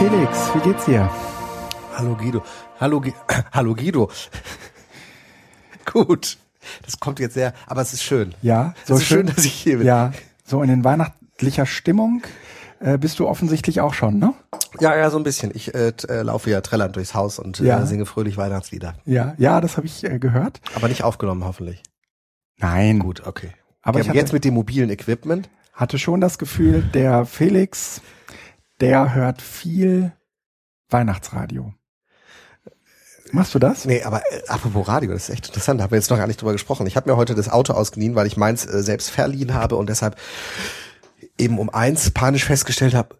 Felix, wie geht's dir? Hallo Guido. Hallo, Gu- Hallo Guido. Gut. Das kommt jetzt sehr, aber es ist schön. Ja, so es ist schön, dass ich hier bin. Ja, so in den weihnachtlicher Stimmung äh, bist du offensichtlich auch schon, ne? Ja, ja, so ein bisschen. Ich äh, äh, laufe ja trällernd durchs Haus und Ja. äh, singe fröhlich Weihnachtslieder. Ja, ja, das habe ich äh, gehört. Aber nicht aufgenommen, hoffentlich. Nein, Gut, okay. aber ich hatte, jetzt mit dem mobilen Equipment. hatte schon das Gefühl, der Felix, der hört viel Weihnachtsradio. Machst du das? Nee, aber äh, apropos Radio, das ist echt interessant, da haben wir jetzt noch gar nicht drüber gesprochen. Ich habe mir heute das Auto ausgeliehen, weil ich meins äh, selbst verliehen habe und deshalb eben um eins panisch festgestellt habe,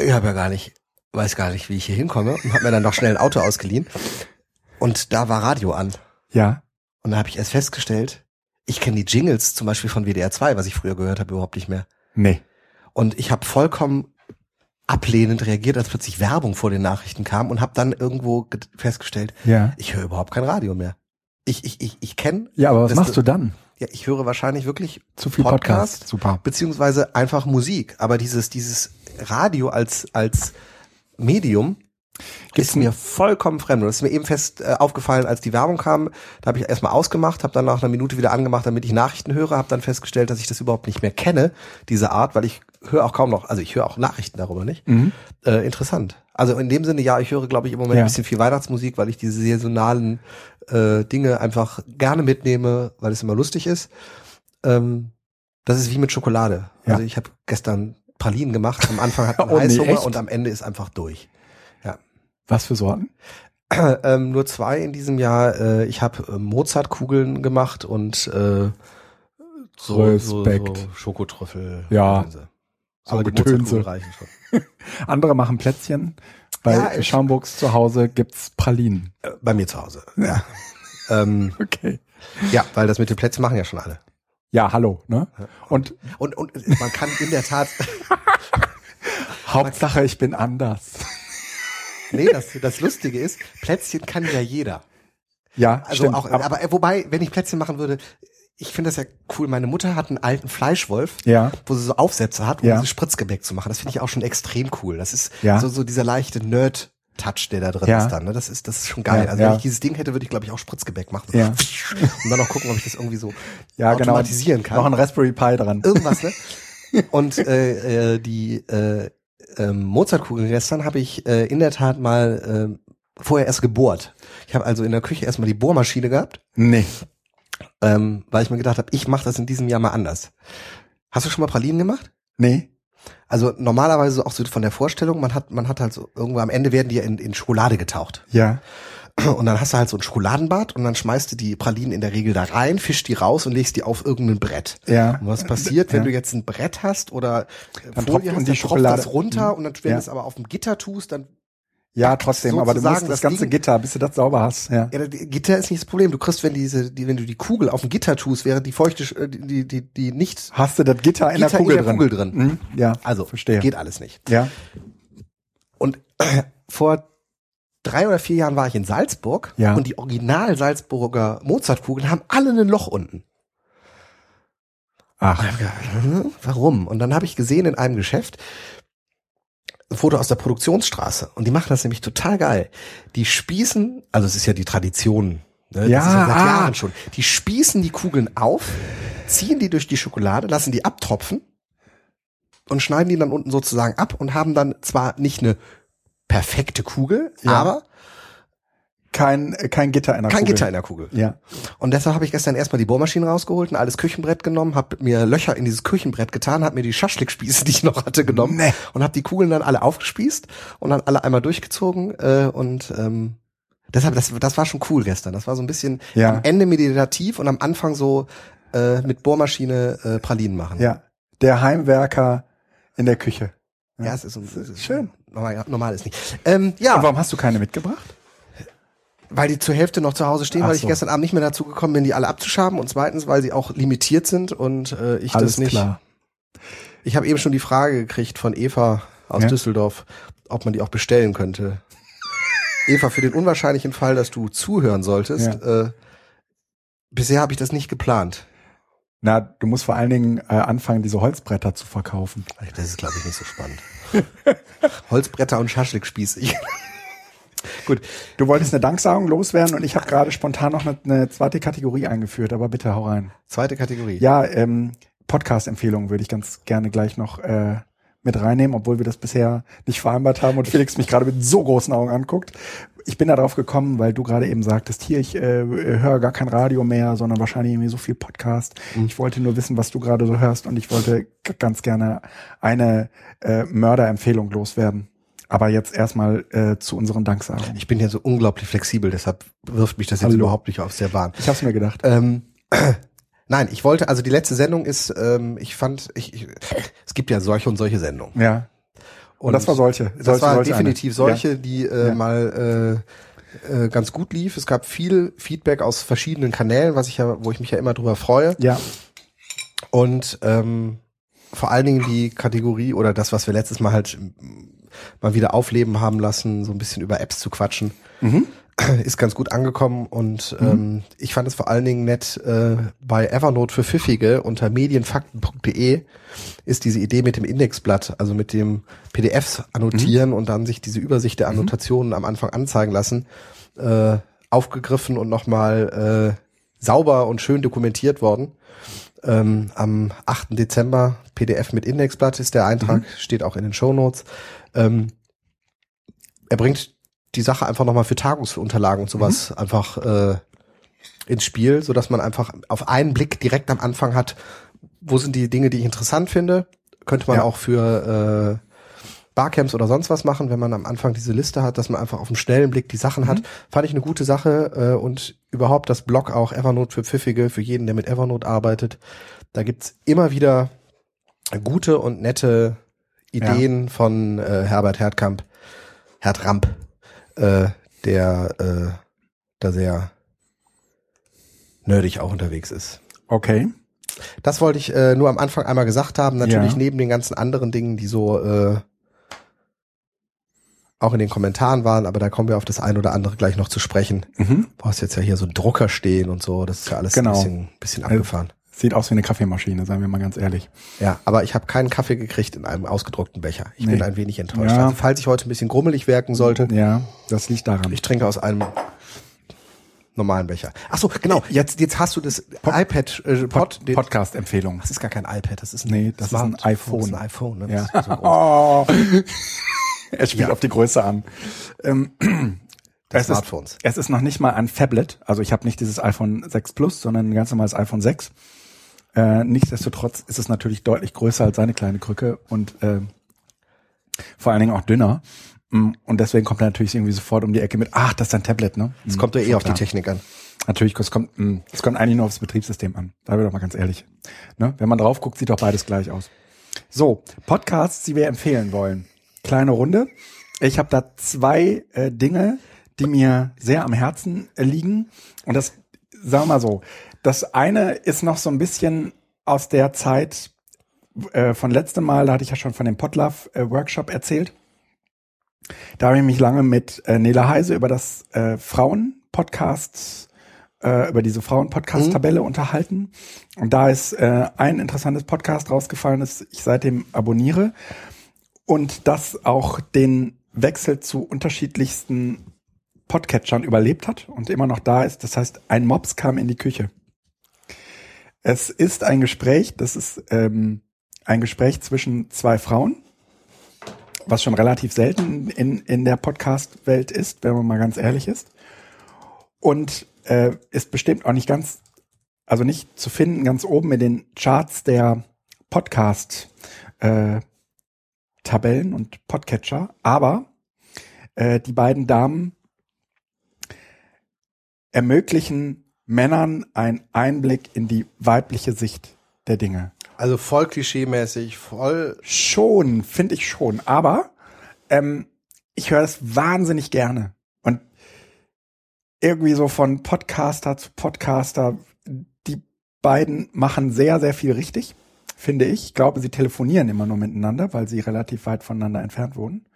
ich habe ja gar nicht, weiß gar nicht, wie ich hier hinkomme und habe mir dann noch schnell ein Auto ausgeliehen und da war Radio an Ja. und da habe ich erst festgestellt, ich kenne die Jingles zum Beispiel von WDR 2, was ich früher gehört habe, überhaupt nicht mehr. Nee. Und ich habe vollkommen ablehnend reagiert, als plötzlich Werbung vor den Nachrichten kam und habe dann irgendwo ge- festgestellt, Ja. ich höre überhaupt kein Radio mehr. Ich, ich, ich, ich kenne, Ja, aber was machst du dann? ja, ich höre wahrscheinlich wirklich Zu viel Podcast. Super. beziehungsweise einfach Musik. Aber dieses, dieses Radio als, als Medium Gibt's ist mir vollkommen fremd. Und das ist mir eben fest äh, aufgefallen, als die Werbung kam. Da habe ich erstmal ausgemacht, habe dann nach einer Minute wieder angemacht, damit ich Nachrichten höre, habe dann festgestellt, dass ich das überhaupt nicht mehr kenne, diese Art, weil ich höre auch kaum noch, also ich höre auch Nachrichten darüber nicht. Mhm. Äh, interessant. Also in dem Sinne, ja, ich höre, glaube ich, im Moment Ja. ein bisschen viel Weihnachtsmusik, weil ich diese saisonalen äh, Dinge einfach gerne mitnehme, weil es immer lustig ist. Ähm, das ist wie mit Schokolade. Ja. Also ich habe gestern Pralinen gemacht. Am Anfang hat man Oh nee, Heißhunger echt? und am Ende ist einfach durch. Was für Sorten? ähm, nur zwei in diesem Jahr. Äh, ich habe äh, Mozartkugeln gemacht und äh, so, so, Respekt. so Schokotrüffel. Ja. So Aber. Mozartkugeln reichen schon. Andere machen Plätzchen. Bei Ja, Schaumburgs zu Hause gibt's Pralinen. Äh, bei mir zu Hause. Ja. ähm, Okay. ja, weil das mit den Plätzchen machen ja schon alle. Ja, hallo, ne? Und Und, und man kann in der Tat, Hauptsache, ich bin anders. Nee, das, das Lustige ist, Plätzchen kann ja jeder. Ja, Also stimmt. auch, aber, äh, wobei, wenn ich Plätzchen machen würde, ich finde das ja cool. Meine Mutter hat einen alten Fleischwolf, Ja. wo sie so Aufsätze hat, um Ja. dieses Spritzgebäck zu machen. Das finde ich auch schon extrem cool. Das ist Ja. so, so dieser leichte Nerd-Touch, der da drin Ja. ist dann. Ne? Das ist, das ist schon geil. Ja, also ja. wenn ich dieses Ding hätte, würde ich glaube ich auch Spritzgebäck machen. Ja. Und dann noch gucken, ob ich das irgendwie so ja, genau. automatisieren kann. Noch ein Raspberry Pi dran. Irgendwas, ne? Und äh, äh, die äh, ähm, Mozartkugeln gestern habe ich äh, in der Tat mal äh, vorher erst gebohrt. Ich habe also in der Küche erstmal die Bohrmaschine gehabt Nee. ähm, weil ich mir gedacht habe, ich mache das in diesem Jahr mal anders. Hast du schon mal Pralinen gemacht? Nee. Also normalerweise auch so von der Vorstellung, man hat, man hat halt so, irgendwo am Ende werden die ja in, in Schokolade getaucht. Ja. Und dann hast du halt so ein Schokoladenbad und dann schmeißt du die Pralinen in der Regel da rein, fischst die raus und legst die auf irgendein Brett. Ja. Und was passiert, wenn Ja. du jetzt ein Brett hast oder Dann Folie tropft hast, und die dann tropft das runter und dann, wenn Ja. du es aber auf dem Gitter tust, dann Ja, trotzdem, aber du musst das ganze Ding- Gitter, bis du das sauber hast. Ja. Ja, Gitter ist nicht das Problem. Du kriegst, wenn diese, die, wenn du die Kugel auf dem Gitter tust, während die feuchte, äh, die, die, die nicht, Hast du das Gitter in Gitter der Kugel in der drin? Kugel drin. Mhm. Ja. also, verstehe. geht alles nicht. Ja. Und vor drei oder vier Jahren war ich in Salzburg Ja. und die original Salzburger Mozartkugeln haben alle ein Loch unten. Ach. Hm, Warum? Und dann habe ich gesehen in einem Geschäft ein Foto aus der Produktionsstraße und die machen das nämlich total geil. Die spießen, also es ist ja die Tradition, ne? Ja, das ist ja seit ah. Jahren schon. Die spießen die Kugeln auf, ziehen die durch die Schokolade, lassen die abtropfen und schneiden die dann unten sozusagen ab und haben dann zwar nicht eine perfekte Kugel, Ja. aber Kein, kein Gitter in der kein Kugel. Gitter in der Kugel. Ja. Und deshalb habe ich gestern erstmal die Bohrmaschine rausgeholt, ein altes Küchenbrett genommen, habe mir Löcher in dieses Küchenbrett getan, habe mir die Schaschlikspieße, die ich noch hatte, genommen Nee. und habe die Kugeln dann alle aufgespießt und dann alle einmal durchgezogen äh, und ähm, deshalb das das war schon cool gestern. Das war so ein bisschen Ja. am Ende meditativ und am Anfang so äh, mit Bohrmaschine äh, Pralinen machen. Ja. Der Heimwerker in der Küche. Ja es ist, es ist Schön. Normal, normal ist nicht. Ähm, ja, Und warum hast du keine mitgebracht? weil die zur Hälfte noch zu Hause stehen, Ach weil ich so. gestern Abend nicht mehr dazu gekommen bin, die alle abzuschaben und zweitens, weil sie auch limitiert sind und äh, ich Alles das nicht. klar. Ich habe eben schon die Frage gekriegt von Eva aus Ja. Düsseldorf, ob man die auch bestellen könnte. Eva, für den unwahrscheinlichen Fall, dass du zuhören solltest, äh, bisher habe ich das nicht geplant. Na, du musst vor allen Dingen äh, anfangen, diese Holzbretter zu verkaufen. Das ist, glaube ich, nicht so spannend. Holzbretter und Schaschlik ich. Gut, du wolltest eine Danksagung loswerden und ich habe gerade spontan noch eine, eine, zweite Kategorie eingeführt, aber bitte hau rein. Zweite Kategorie. Ja, ähm, Podcast-Empfehlungen würde ich ganz gerne gleich noch äh, mit reinnehmen, obwohl wir das bisher nicht vereinbart haben und Felix mich gerade mit so großen Augen anguckt. Ich bin da drauf gekommen, weil du gerade eben sagtest, hier, ich äh, höre gar kein Radio mehr, sondern wahrscheinlich irgendwie so viel Podcast. Mhm. Ich wollte nur wissen, was du gerade so hörst und ich wollte ganz gerne eine äh, Mörderempfehlung loswerden. Aber jetzt erstmal äh, zu unseren Danksagen. Ich bin ja so unglaublich flexibel, deshalb wirft mich das jetzt Hallo. überhaupt nicht aus der Bahn. Ich hab's mir gedacht. Ähm, nein, ich wollte, also die letzte Sendung ist, ähm, ich fand, ich, ich, es gibt ja solche und solche Sendungen. Ja. Und, und das war solche. Das solche, war solche definitiv eine. solche, ja. die äh, ja. mal äh, äh, ganz gut lief. Es gab viel Feedback aus verschiedenen Kanälen, was ich ja, wo ich mich ja immer drüber freue. Ja. Und ähm, vor allen Dingen die Kategorie oder das, was wir letztes Mal halt mal wieder aufleben haben lassen, so ein bisschen über Apps zu quatschen. Mhm. Ist ganz gut angekommen und mhm. ähm, ich fand es vor allen Dingen nett, äh, bei Evernote für Pfiffige unter medienfakten.de ist diese Idee mit dem Indexblatt, also mit dem PDFs annotieren mhm. und dann sich diese Übersicht der mhm. Annotationen am Anfang anzeigen lassen, äh, aufgegriffen und nochmal äh, sauber und schön dokumentiert worden. Ähm, am 8. Dezember PDF mit Indexblatt ist der Eintrag, mhm. steht auch in den Show Notes. Ähm, er bringt die Sache einfach nochmal für Tagungsunterlagen und sowas mhm. einfach äh, ins Spiel, so dass man einfach auf einen Blick direkt am Anfang hat, wo sind die Dinge, die ich interessant finde. Könnte man ja. auch für äh, Barcamps oder sonst was machen, wenn man am Anfang diese Liste hat, dass man einfach auf einen schnellen Blick die Sachen mhm. hat. Fand ich eine gute Sache äh, und überhaupt das Blog auch Evernote für Pfiffige, für jeden, der mit Evernote arbeitet. Da gibt's immer wieder gute und nette Ideen ja. von äh, Herbert Herdkamp, Herdramp, äh, der äh, da sehr nerdig auch unterwegs ist. Okay. Das wollte ich äh, nur am Anfang einmal gesagt haben. Natürlich ja. neben den ganzen anderen Dingen, die so äh, auch in den Kommentaren waren, aber da kommen wir auf das ein oder andere gleich noch zu sprechen. Mhm. Du hast jetzt ja hier so einen Drucker stehen und so, das ist ja alles genau. ein bisschen, bisschen abgefahren. Sieht aus wie eine Kaffeemaschine, sagen wir mal ganz ehrlich. Ja, aber ich habe keinen Kaffee gekriegt in einem ausgedruckten Becher. Ich nee. bin ein wenig enttäuscht. Ja. Also, falls ich heute ein bisschen grummelig wirken sollte. Ja, das liegt daran. Ich trinke aus einem normalen Becher. Ach so, genau. Jetzt jetzt hast du das Pod, iPad äh, Pod, Pod Podcast Empfehlung. Das ist gar kein iPad, das ist ein Nee, das Smart, ist ein iPhone. Das ist ein iPhone, ne? Ja. So oh. er spielt ja. auf die Größe an. Ähm, es Smartphones. Ist, es ist noch nicht mal ein Tablet, also ich habe nicht dieses iPhone 6 Plus, sondern ein ganz normales iPhone 6. Äh, nichtsdestotrotz ist es natürlich deutlich größer als seine kleine Krücke und äh, vor allen Dingen auch dünner. Mm, und deswegen kommt er natürlich irgendwie sofort um die Ecke mit, ach, das ist ein Tablet, ne? Es kommt ja eh auf die Technik an. Natürlich, es kommt, mm, es kommt eigentlich nur aufs Betriebssystem an. Da ich doch mal ganz ehrlich. Ne? Wenn man drauf guckt, sieht doch beides gleich aus. So, Podcasts, die wir empfehlen wollen. Kleine Runde. Ich habe da zwei äh, Dinge, die mir sehr am Herzen liegen. Und das, sagen wir mal so, das eine ist noch so ein bisschen aus der Zeit äh, von letztem Mal, da hatte ich ja schon von dem Potlove äh, Workshop erzählt. Da habe ich mich lange mit äh, Nela Heise über das äh, Frauen-Podcast, äh, über diese Frauen-Podcast-Tabelle mhm. unterhalten. Und da ist äh, ein interessantes Podcast rausgefallen, das ich seitdem abonniere. Und das auch den Wechsel zu unterschiedlichsten Podcatchern überlebt hat und immer noch da ist. Das heißt, ein Mops kam in die Küche. Es ist ein Gespräch, das ist ähm, ein Gespräch zwischen zwei Frauen, was schon relativ selten in, in der Podcast-Welt ist, wenn man mal ganz ehrlich ist. Und äh, ist bestimmt auch nicht ganz, also nicht zu finden ganz oben in den Charts der Podcast äh, und Podcatcher, aber äh, die beiden Damen ermöglichen Männern einen Einblick in die weibliche Sicht der Dinge. Also voll klischeemäßig, voll. Schon, finde ich schon. Aber ähm, ich höre das wahnsinnig gerne. Und irgendwie so von Podcaster zu Podcaster, die beiden machen sehr, sehr viel richtig, finde ich. Ich glaube, sie telefonieren immer nur miteinander, weil sie relativ weit voneinander entfernt wohnen.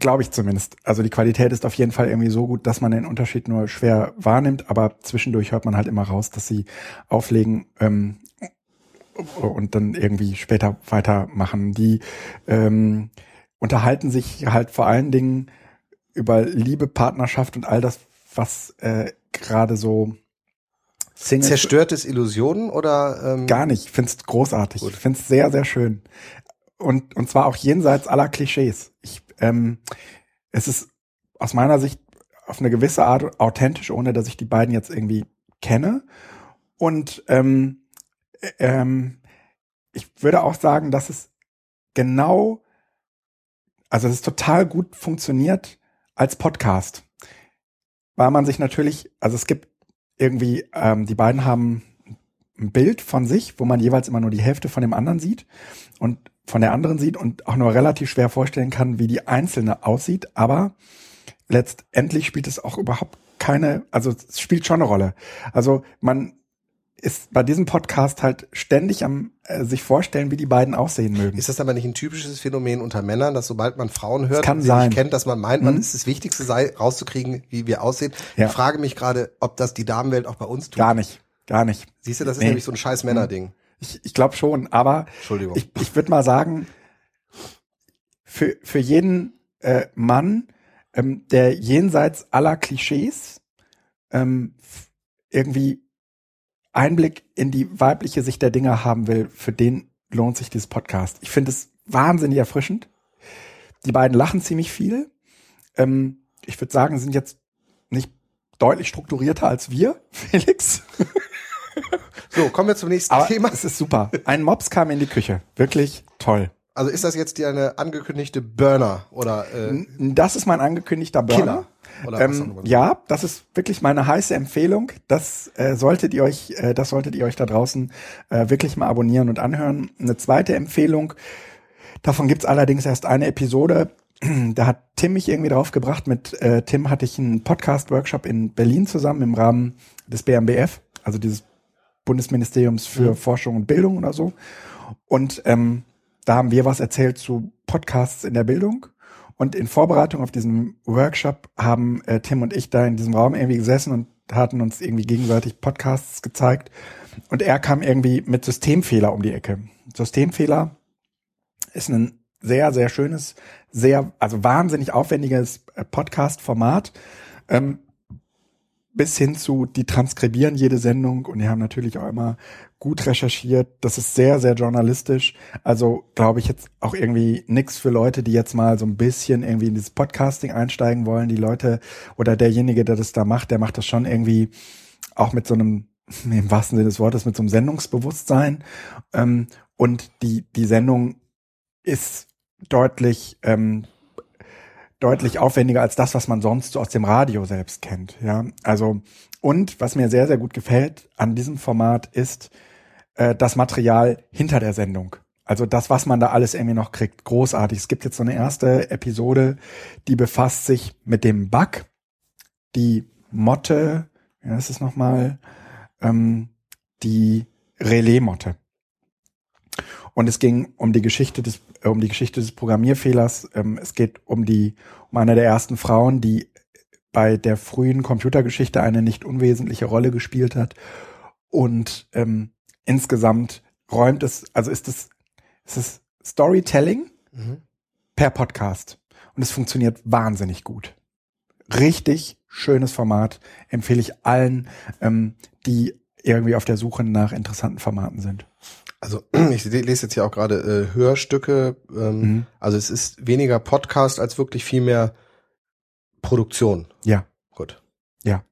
Glaube ich zumindest. Also die Qualität ist auf jeden Fall irgendwie so gut, dass man den Unterschied nur schwer wahrnimmt, aber zwischendurch hört man halt immer raus, dass sie auflegen ähm, und dann irgendwie später weitermachen. Die ähm, unterhalten sich halt vor allen Dingen über Liebe, Partnerschaft und all das, was äh, gerade so Singles Zerstört es Illusionen oder? Ähm gar nicht. Ich find's großartig. Gut. Ich find's sehr, sehr schön. Und, und zwar auch jenseits aller Klischees. Ich, ähm, es ist aus meiner Sicht auf eine gewisse Art authentisch, ohne dass ich die beiden jetzt irgendwie kenne. Und ähm, äh, ähm, ich würde auch sagen, dass es genau, also es ist total gut funktioniert als Podcast. Weil man sich natürlich, also es gibt irgendwie, ähm, die beiden haben ein Bild von sich, wo man jeweils immer nur die Hälfte von dem anderen sieht und von der anderen sieht und auch nur relativ schwer vorstellen kann, wie die einzelne aussieht. Aber letztendlich spielt es auch überhaupt keine, also es spielt schon eine Rolle. Also man ist bei diesem Podcast halt ständig am äh, sich vorstellen, wie die beiden aussehen mögen. Ist das aber nicht ein typisches Phänomen unter Männern, dass sobald man Frauen hört, kann sie nicht kennt, dass man meint, man mhm. ist das Wichtigste sei, rauszukriegen, wie wir aussehen. Ja. Ich frage mich gerade, ob das die Damenwelt auch bei uns tut. Gar nicht, gar nicht. Siehst du, das ist nee. nämlich so ein scheiß Männerding. Ich, ich glaube schon, aber ich, ich würde mal sagen, für, für jeden äh, Mann, ähm, der jenseits aller Klischees ähm, irgendwie Einblick in die weibliche Sicht der Dinge haben will, für den lohnt sich dieses Podcast. Ich finde es wahnsinnig erfrischend. Die beiden lachen ziemlich viel. Ähm, ich würde sagen, sind jetzt nicht deutlich strukturierter als wir, Felix. So, kommen wir zum nächsten Aber Thema. Es ist super. Ein Mops kam in die Küche. Wirklich toll. Also ist das jetzt eine angekündigte Burner oder? Äh, das ist mein angekündigter Burner. Killer. Ähm, ja, das ist wirklich meine heiße Empfehlung. Das äh, solltet ihr euch, äh, das solltet ihr euch da draußen äh, wirklich mal abonnieren und anhören. Eine zweite Empfehlung. Davon gibt's allerdings erst eine Episode. Da hat Tim mich irgendwie drauf gebracht. Mit äh, Tim hatte ich einen Podcast-Workshop in Berlin zusammen im Rahmen des BMBF, also dieses Bundesministeriums für mhm. Forschung und Bildung oder so. Und ähm, da haben wir was erzählt zu Podcasts in der Bildung. Und in Vorbereitung auf diesen Workshop haben äh, Tim und ich da in diesem Raum irgendwie gesessen und hatten uns irgendwie gegenseitig Podcasts gezeigt. Und er kam irgendwie mit Systemfehler um die Ecke. Systemfehler ist ein sehr, sehr schönes, sehr, also wahnsinnig aufwendiges äh, Podcast-Format. Ähm, bis hin zu, die transkribieren jede Sendung und die haben natürlich auch immer gut recherchiert. Das ist sehr, sehr journalistisch. Also glaube ich jetzt auch irgendwie nix für Leute, die jetzt mal so ein bisschen irgendwie in dieses Podcasting einsteigen wollen. Die Leute oder derjenige, der das da macht, der macht das schon irgendwie auch mit so einem, im wahrsten Sinne des Wortes, mit so einem Sendungsbewusstsein. Ähm, und die, die Sendung ist deutlich ähm, deutlich aufwendiger als das, was man sonst so aus dem Radio selbst kennt. Ja, also und was mir sehr sehr gut gefällt an diesem Format ist äh, das Material hinter der Sendung. Also das, was man da alles irgendwie noch kriegt, großartig. Es gibt jetzt so eine erste Episode, die befasst sich mit dem Bug, die Motte, ja, ist es nochmal, ähm, die Relais-Motte. Und es ging um die Geschichte des, äh, um die Geschichte des Programmierfehlers. Ähm, es geht um die, um eine der ersten Frauen, die bei der frühen Computergeschichte eine nicht unwesentliche Rolle gespielt hat. Und ähm, insgesamt räumt es, also ist es, ist es Storytelling mhm. per Podcast. Und es funktioniert wahnsinnig gut. Richtig schönes Format. Empfehle ich allen, ähm, die irgendwie auf der Suche nach interessanten Formaten sind. Also ich lese jetzt hier auch gerade äh, Hörstücke. Ähm, mhm. Also es ist weniger Podcast als wirklich viel mehr Produktion. Ja. Gut. Ja.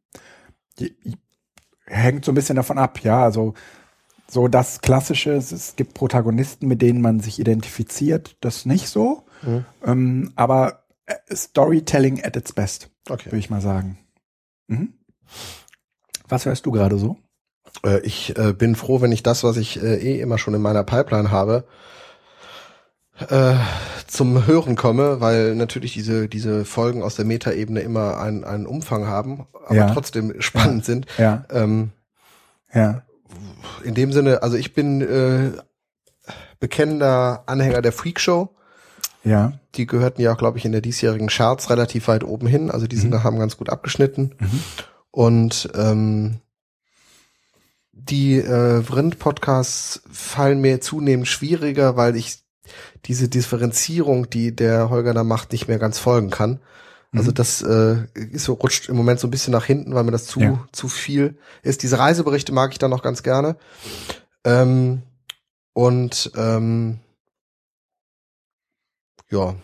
Hängt so ein bisschen davon ab, ja. Also so das Klassische, es gibt Protagonisten, mit denen man sich identifiziert, das nicht so. Mhm. Ähm, aber äh, Storytelling at its best, okay. würde ich mal sagen. Mhm. Was hörst du gerade so? Äh, ich äh, bin froh, wenn ich das, was ich äh, eh immer schon in meiner Pipeline habe, äh, zum Hören komme, weil natürlich diese, diese Folgen aus der Metaebene immer einen, einen Umfang haben, aber ja. trotzdem spannend ja. sind. Ja. Ähm, ja. In dem Sinne, also ich bin äh, bekennender Anhänger der Freak Show. Ja. Die gehörten ja auch, glaube ich, in der diesjährigen Charts relativ weit oben hin. Also die sind, mhm. haben ganz gut abgeschnitten. Mhm. Und ähm, die äh, Vrind-Podcasts fallen mir zunehmend schwieriger, weil ich diese Differenzierung, die der Holger da macht, nicht mehr ganz folgen kann. Also Mhm. das äh, ist so, rutscht im Moment so ein bisschen nach hinten, weil mir das zu, Ja. zu viel ist. Diese Reiseberichte mag ich dann noch ganz gerne. Ähm, und ähm, ja,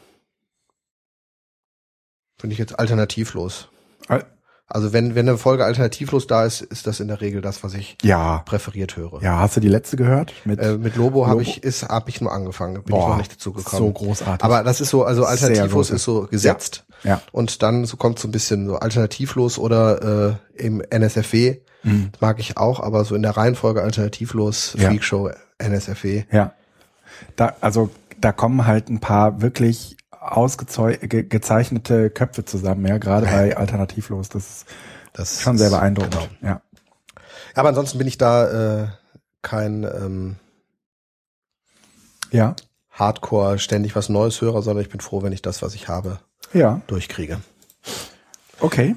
finde ich jetzt alternativlos. Al- Also wenn, wenn eine Folge alternativlos da ist, ist das in der Regel das, was ich Ja. präferiert höre. Ja, hast du die letzte gehört? Mit Äh, mit Lobo habe Lobo? ich ist habe ich nur angefangen, bin ich Boah, noch nicht dazu gekommen. so großartig. Aber das ist so, also alternativlos ist so gesetzt ja. und dann so kommt so ein bisschen so alternativlos oder äh, im NSFW Mhm. mag ich auch, aber so in der Reihenfolge alternativlos Ja. Freakshow NSFW. Ja. Da, also da kommen halt ein paar wirklich ausgezeichnete Köpfe zusammen, ja, gerade bei Alternativlos. Das ist Das schon ist- sehr beeindruckend. Genau. Ja. Aber ansonsten bin ich da äh, kein ähm, Ja. Hardcore ständig was Neues höre, sondern ich bin froh, wenn ich das, was ich habe, Ja. durchkriege. Okay.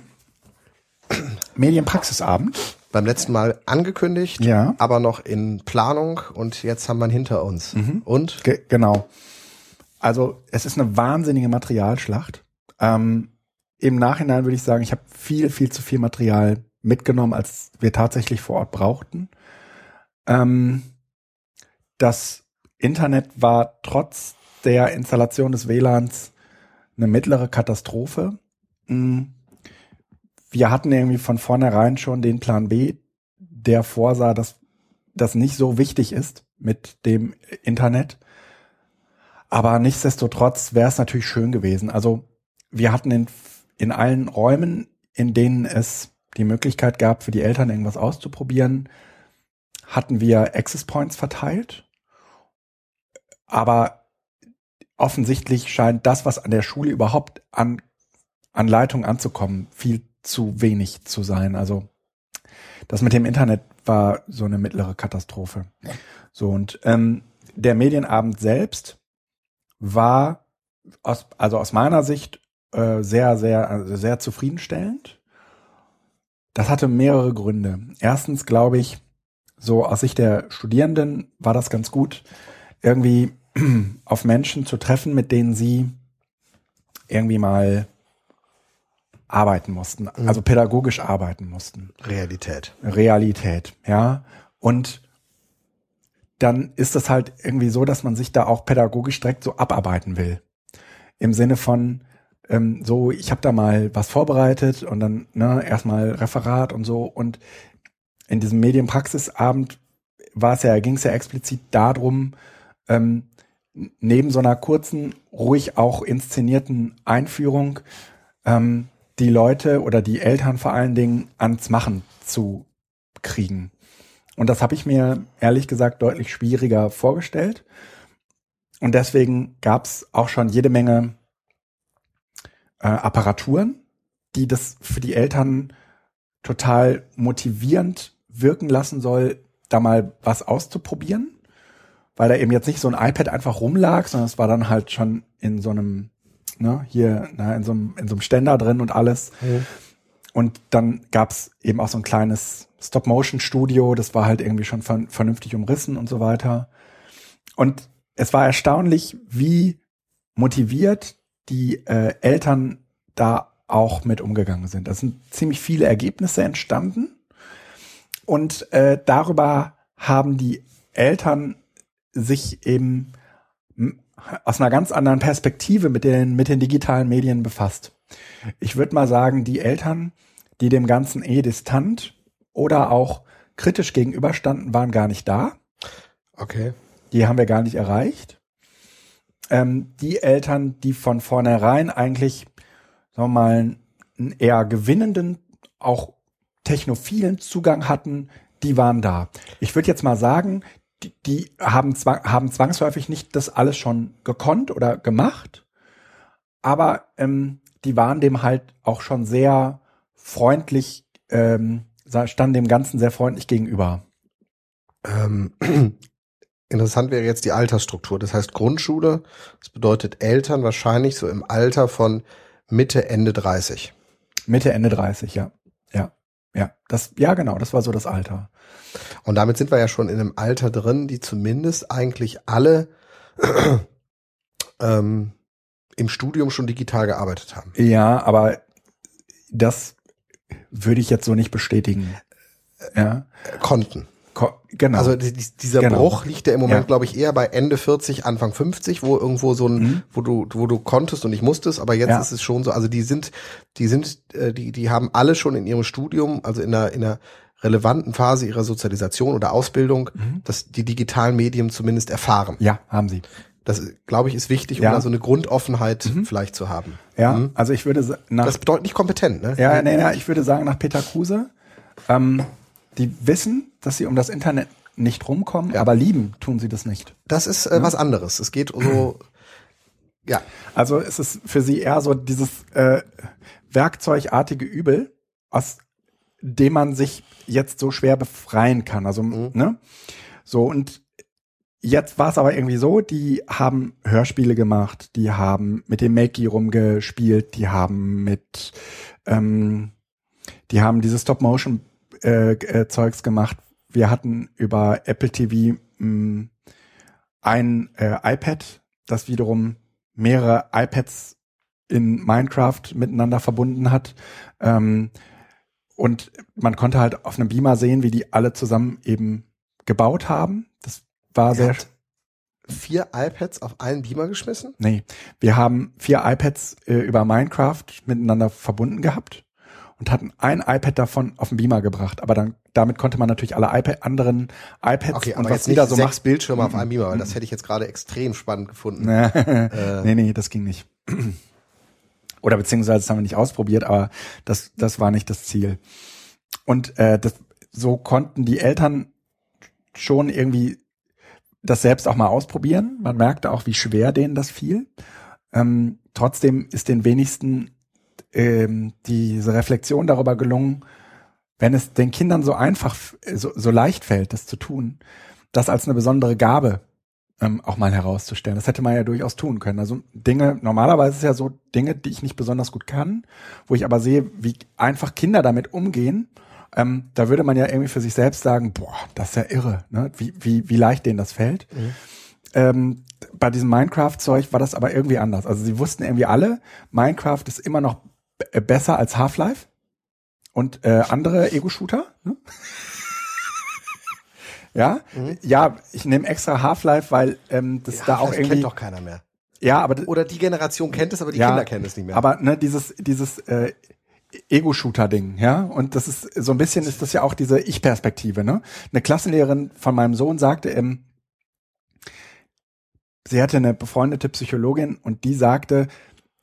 Medienpraxisabend. Beim letzten Mal angekündigt, Ja. aber noch in Planung und jetzt haben wir ihn hinter uns. Mhm. Und Ge genau. Also es ist eine wahnsinnige Materialschlacht. Ähm, Im Nachhinein würde ich sagen, ich habe viel, viel zu viel Material mitgenommen, als wir tatsächlich vor Ort brauchten. Ähm, das Internet war trotz der Installation des WLANs eine mittlere Katastrophe. Mm. Wir hatten irgendwie von vornherein schon den Plan B, der vorsah, dass das nicht so wichtig ist mit dem Internet. Aber nichtsdestotrotz wäre es natürlich schön gewesen. Also wir hatten in, in allen Räumen, in denen es die Möglichkeit gab, für die Eltern irgendwas auszuprobieren, hatten wir Access Points verteilt. Aber offensichtlich scheint das, was an der Schule überhaupt an, an Leitung anzukommen, viel zu wenig zu sein. Also das mit dem Internet war so eine mittlere Katastrophe. So und ähm, der Medienabend selbst war aus, also aus meiner Sicht äh, sehr, sehr, also sehr zufriedenstellend. Das hatte mehrere Gründe. Erstens glaube ich, so aus Sicht der Studierenden war das ganz gut, irgendwie auf Menschen zu treffen, mit denen sie irgendwie mal arbeiten mussten, also pädagogisch arbeiten mussten. Realität. Realität, ja. Und dann ist es halt irgendwie so, dass man sich da auch pädagogisch direkt so abarbeiten will. Im Sinne von, ähm, so, ich habe da mal was vorbereitet und dann ne, erstmal Referat und so. Und in diesem Medienpraxisabend war es ja, ging es ja explizit darum, ähm, neben so einer kurzen, ruhig auch inszenierten Einführung, ähm, die Leute oder die Eltern vor allen Dingen ans Machen zu kriegen. Und das habe ich mir ehrlich gesagt deutlich schwieriger vorgestellt. Und deswegen gab es auch schon jede Menge äh, Apparaturen, die das für die Eltern total motivierend wirken lassen soll, da mal was auszuprobieren. Weil da eben jetzt nicht so ein iPad einfach rumlag, sondern es war dann halt schon in so einem, ne, hier, na, in so einem, in so einem Ständer drin und alles. Und dann gab's eben auch so ein kleines Stop-Motion-Studio, das war halt irgendwie schon ver vernünftig umrissen und so weiter. Und es war erstaunlich, wie motiviert die äh, Eltern da auch mit umgegangen sind. Da sind ziemlich viele Ergebnisse entstanden. Und äh, darüber haben die Eltern sich eben aus einer ganz anderen Perspektive mit den, mit den digitalen Medien befasst. Ich würde mal sagen, die Eltern, die dem Ganzen eh distant oder auch kritisch gegenüberstanden, waren gar nicht da. Okay. Die haben wir gar nicht erreicht. Ähm, die Eltern, die von vornherein eigentlich, sagen wir mal, einen eher gewinnenden, auch technophilen Zugang hatten, die waren da. Ich würde jetzt mal sagen, die, die haben, zwang, haben zwangsläufig nicht das alles schon gekonnt oder gemacht, aber ähm, die waren dem halt auch schon sehr freundlich, ähm, standen dem Ganzen sehr freundlich gegenüber. Ähm, interessant wäre jetzt die Altersstruktur. Das heißt Grundschule, das bedeutet Eltern wahrscheinlich so im Alter von Mitte, Ende 30. Mitte, Ende 30, ja. Ja. Ja, das, ja genau, das war so das Alter. Und damit sind wir ja schon in einem Alter drin, die zumindest eigentlich alle ähm, im Studium schon digital gearbeitet haben. Ja, aber das würde ich jetzt so nicht bestätigen. Ja. Konnten. Ko genau. Also die, dieser Genau. Bruch liegt ja im Moment, Ja. glaube ich, eher bei Ende 40, Anfang 50, wo irgendwo so ein, Mhm. wo du, wo du konntest und nicht musstest, aber jetzt Ja. ist es schon so, also die sind, die sind, äh, die, die haben alle schon in ihrem Studium, also in einer, in einer relevanten Phase ihrer Sozialisation oder Ausbildung, Mhm. dass die digitalen Medien zumindest erfahren. ja, haben sie. Das, glaube ich, ist wichtig, um Ja. da so eine Grundoffenheit Mhm. vielleicht zu haben. Ja, Mhm. also ich würde nach Das bedeutet nicht kompetent, ne? Ja, nee, nee, ich würde sagen, nach Peter Kruse, ähm, die wissen, dass sie um das Internet nicht rumkommen, Ja. aber lieben tun sie das nicht. Das ist äh, was anderes. Es geht so, ja, Also es ist für sie eher so dieses äh, werkzeugartige Übel, aus dem man sich jetzt so schwer befreien kann. Also, Mhm. ne? So, und jetzt war es aber irgendwie so, die haben Hörspiele gemacht, die haben mit dem Makey rumgespielt, die haben mit, ähm, die haben dieses Stop-Motion äh, äh, gemacht. Wir hatten über Apple TV mh, ein äh, iPad, das wiederum mehrere iPads in Minecraft miteinander verbunden hat. Ähm, und man konnte halt auf einem Beamer sehen, wie die alle zusammen eben gebaut haben. Das war sehr. habt vier iPads auf einen Beamer geschmissen. Nee, wir haben vier iPads äh, über Minecraft miteinander verbunden gehabt und hatten ein iPad davon auf den Beamer gebracht. Aber dann damit konnte man natürlich alle iPad, anderen iPads Okay, und was da so sechs macht. Bildschirme auf einem Beamer, weil das hätte ich jetzt gerade extrem spannend gefunden. Nee, nee, nee, das ging nicht. Oder beziehungsweise das haben wir nicht ausprobiert, aber das, das war nicht das Ziel. Und äh, das, so konnten die Eltern schon irgendwie das selbst auch mal ausprobieren. Man merkte auch, wie schwer denen das fiel. Ähm, trotzdem ist den wenigsten ähm, diese Reflexion darüber gelungen, wenn es den Kindern so einfach, so, so leicht fällt, das zu tun, das als eine besondere Gabe ähm, auch mal herauszustellen. Das hätte man ja durchaus tun können. Also Dinge, normalerweise ist es ja so Dinge, die ich nicht besonders gut kann, wo ich aber sehe, wie einfach Kinder damit umgehen. Ähm, da würde man ja irgendwie für sich selbst sagen, boah, das ist ja irre, ne? wie, wie, wie leicht denen das fällt. Ähm, bei diesem Minecraft-Zeug war das aber irgendwie anders. Also sie wussten irgendwie alle, Minecraft ist immer noch b- besser als Half-Life und äh, andere Ego-Shooter. Ne? ja, ja, ich nehme extra Half-Life, weil ähm, das da auch das irgendwie. kennt doch keiner mehr. ja, aber Oder die Generation kennt es, aber die ja, Kinder kennen es nicht mehr. Aber ne, dieses dieses äh, Ego-Shooter-Ding, ja, und das ist so ein bisschen ist das ja auch diese Ich-Perspektive, ne? Eine Klassenlehrerin von meinem Sohn sagte, ähm, sie hatte eine befreundete Psychologin und die sagte,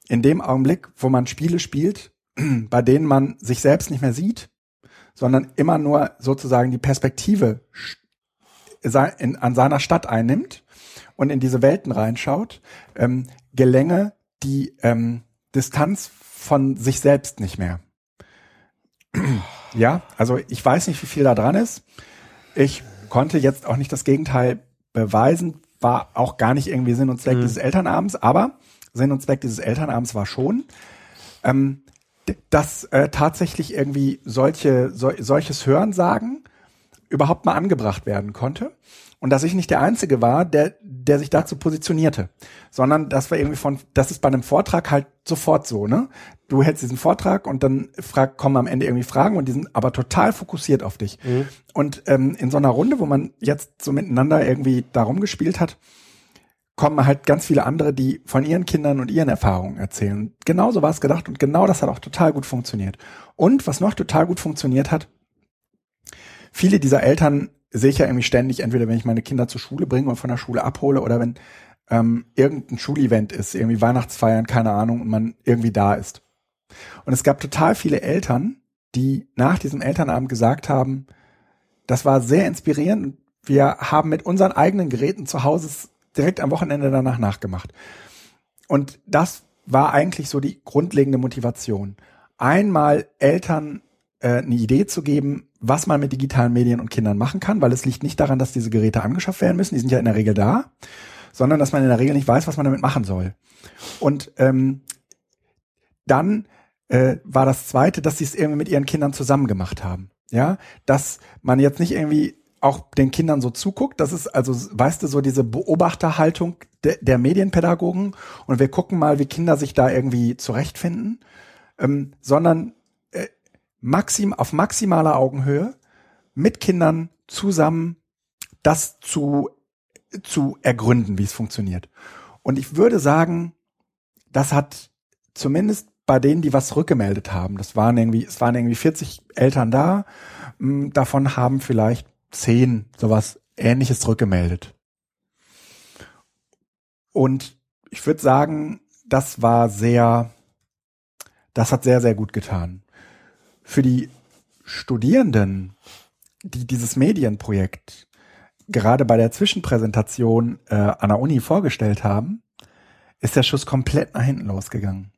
in dem Augenblick, wo man Spiele spielt, bei denen man sich selbst nicht mehr sieht, sondern immer nur sozusagen die Perspektive in, an seiner Stadt einnimmt und in diese Welten reinschaut, ähm, gelänge die ähm, Distanz von sich selbst nicht mehr. ja, also ich weiß nicht, wie viel da dran ist. Ich konnte jetzt auch nicht das Gegenteil beweisen, war auch gar nicht irgendwie Sinn und Zweck dieses Elternabends, aber Sinn und Zweck dieses Elternabends war schon, ähm, dass äh, tatsächlich irgendwie solche, sol solches Hörensagen überhaupt mal angebracht werden konnte. Und dass ich nicht der Einzige war, der, der sich dazu positionierte, sondern das war irgendwie von, das ist bei einem Vortrag halt sofort so, ne? Du hältst diesen Vortrag und dann frag, kommen am Ende irgendwie Fragen und die sind aber total fokussiert auf dich. Und ähm, in so einer Runde, wo man jetzt so miteinander irgendwie darum gespielt hat, kommen halt ganz viele andere, die von ihren Kindern und ihren Erfahrungen erzählen. Genauso war es gedacht und genau das hat auch total gut funktioniert. Und was noch total gut funktioniert hat, viele dieser Eltern sehe ich ja irgendwie ständig, entweder wenn ich meine Kinder zur Schule bringe und von der Schule abhole oder wenn ähm, irgendein Schulevent ist, irgendwie Weihnachtsfeiern, keine Ahnung, und man irgendwie da ist. Und es gab total viele Eltern, die nach diesem Elternabend gesagt haben, das war sehr inspirierend. Wir haben mit unseren eigenen Geräten zu Hause direkt am Wochenende danach nachgemacht. Und das war eigentlich so die grundlegende Motivation. Einmal Eltern äh, eine Idee zu geben, was man mit digitalen Medien und Kindern machen kann, weil es liegt nicht daran, dass diese Geräte angeschafft werden müssen, die sind ja in der Regel da, sondern dass man in der Regel nicht weiß, was man damit machen soll. Und ähm, dann äh, war das zweite, dass sie es irgendwie mit ihren Kindern zusammen gemacht haben. Ja, dass man jetzt nicht irgendwie auch den Kindern so zuguckt. Das ist also, weißt du, so diese Beobachterhaltung de, der Medienpädagogen und wir gucken mal, wie Kinder sich da irgendwie zurechtfinden, ähm, sondern maxim, auf maximaler Augenhöhe mit Kindern zusammen das zu, zu ergründen, wie es funktioniert. Und ich würde sagen, das hat zumindest bei denen, die was rückgemeldet haben, das waren irgendwie, es waren irgendwie 40 Eltern da, hm, davon haben vielleicht zehn sowas ähnliches zurückgemeldet. Und ich würde sagen, das war sehr, das hat sehr, sehr gut getan. Für die Studierenden, die dieses Medienprojekt gerade bei der Zwischenpräsentation äh, an der Uni vorgestellt haben, ist der Schuss komplett nach hinten losgegangen.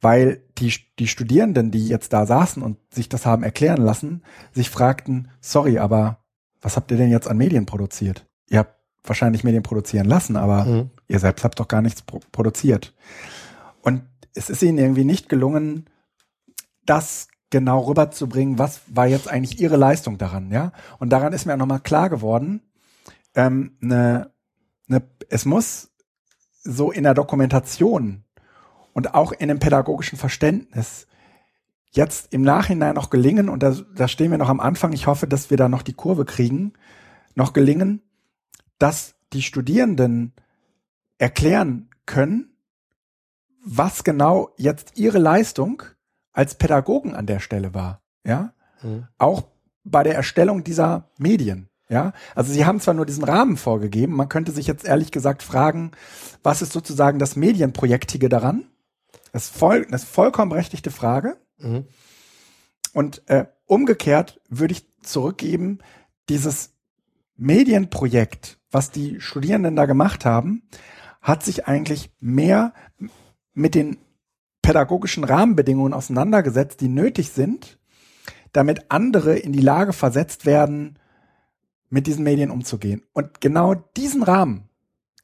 Weil die, die Studierenden, die jetzt da saßen und sich das haben erklären lassen, sich fragten, sorry, aber was habt ihr denn jetzt an Medien produziert? Ihr habt wahrscheinlich Medien produzieren lassen, aber mhm. ihr selbst habt doch gar nichts pro produziert. Und es ist ihnen irgendwie nicht gelungen, das genau rüberzubringen, was war jetzt eigentlich ihre Leistung daran, ja? Und daran ist mir auch nochmal klar geworden, ähm, ne, ne, es muss so in der Dokumentation und auch in dem pädagogischen Verständnis jetzt im Nachhinein noch gelingen, und da, da stehen wir noch am Anfang, ich hoffe, dass wir da noch die Kurve kriegen, noch gelingen, dass die Studierenden erklären können, was genau jetzt ihre Leistung als Pädagogen an der Stelle war. Ja, mhm. auch bei der Erstellung dieser Medien. Ja, also sie haben zwar nur diesen Rahmen vorgegeben, man könnte sich jetzt ehrlich gesagt fragen, was ist sozusagen das Medienprojektige daran? Das ist, voll, das ist vollkommen berechtigte Frage. Mhm. Und äh, umgekehrt würde ich zurückgeben, dieses Medienprojekt, was die Studierenden da gemacht haben, hat sich eigentlich mehr mit den pädagogischen Rahmenbedingungen auseinandergesetzt, die nötig sind, damit andere in die Lage versetzt werden, mit diesen Medien umzugehen. Und genau diesen Rahmen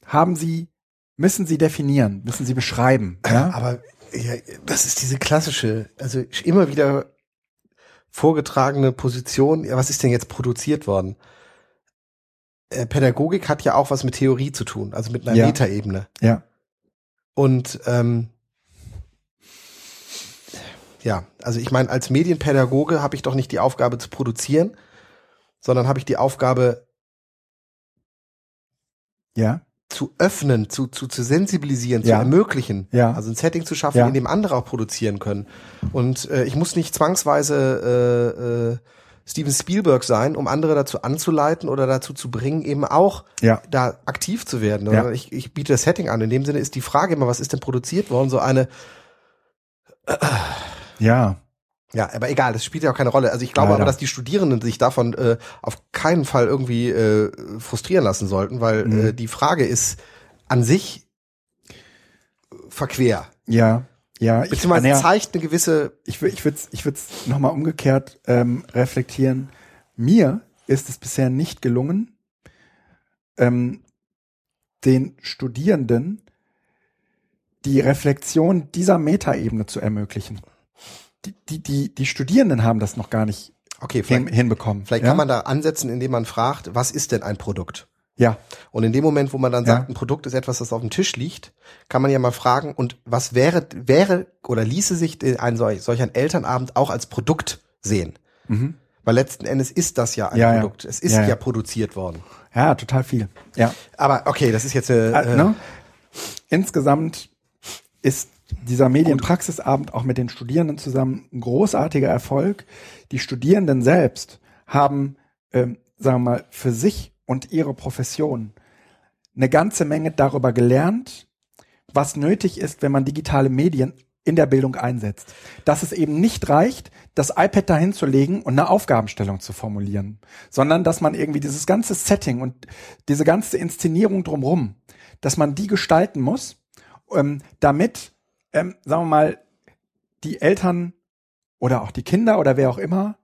haben sie, müssen sie definieren, müssen sie beschreiben. Ja? Aber ja, das ist diese klassische, also immer wieder vorgetragene Position. Ja, was ist denn jetzt produziert worden? Äh, Pädagogik hat ja auch was mit Theorie zu tun, also mit einer ja. Metaebene. Ja. Und ähm, ja, also ich meine, als Medienpädagoge habe ich doch nicht die Aufgabe zu produzieren, sondern habe ich die Aufgabe, ja zu öffnen, zu, zu, zu sensibilisieren, ja. zu ermöglichen. Ja. Also ein Setting zu schaffen, ja. in dem andere auch produzieren können. Und äh, ich muss nicht zwangsweise äh, äh, Steven Spielberg sein, um andere dazu anzuleiten oder dazu zu bringen, eben auch ja. da aktiv zu werden. Ja. Ich, ich biete das Setting an. In dem Sinne ist die Frage immer, was ist denn produziert worden? So eine äh, ja. Ja, aber egal, das spielt ja auch keine Rolle. Also ich glaube Leider. aber, dass die Studierenden sich davon äh, auf keinen Fall irgendwie äh, frustrieren lassen sollten, weil mhm. äh, die Frage ist an sich verquer. Ja, ja. Beziehungsweise ich, zeigt eine gewisse. Ich würde, ich würde, ich würde es nochmal umgekehrt ähm, reflektieren. Mir ist es bisher nicht gelungen, ähm, den Studierenden die Reflexion dieser Metaebene zu ermöglichen die, die, die Studierenden haben das noch gar nicht okay, hin, hinbekommen. Vielleicht ja? kann man da ansetzen, indem man fragt, was ist denn ein Produkt? Ja. Und in dem Moment, wo man dann sagt, ja. ein Produkt ist etwas, das auf dem Tisch liegt, kann man ja mal fragen, und was wäre, wäre oder ließe sich ein solch, solch ein Elternabend auch als Produkt sehen? Mhm. Weil letzten Endes ist das ja ein ja, Produkt. Ja. Es ist ja, produziert worden. Ja, total viel. Ja. Aber okay, das ist jetzt eine, äh, äh, ne? Insgesamt ist dieser Medienpraxisabend auch mit den Studierenden zusammen ein großartiger Erfolg. Die Studierenden selbst haben, ähm, sagen wir mal, für sich und ihre Profession eine ganze Menge darüber gelernt, was nötig ist, wenn man digitale Medien in der Bildung einsetzt. Dass es eben nicht reicht, das iPad dahin zu legen und eine Aufgabenstellung zu formulieren, sondern dass man irgendwie dieses ganze Setting und diese ganze Inszenierung drumherum, dass man die gestalten muss, ähm, damit ähm, sagen wir mal, die Eltern oder auch die Kinder oder wer auch immer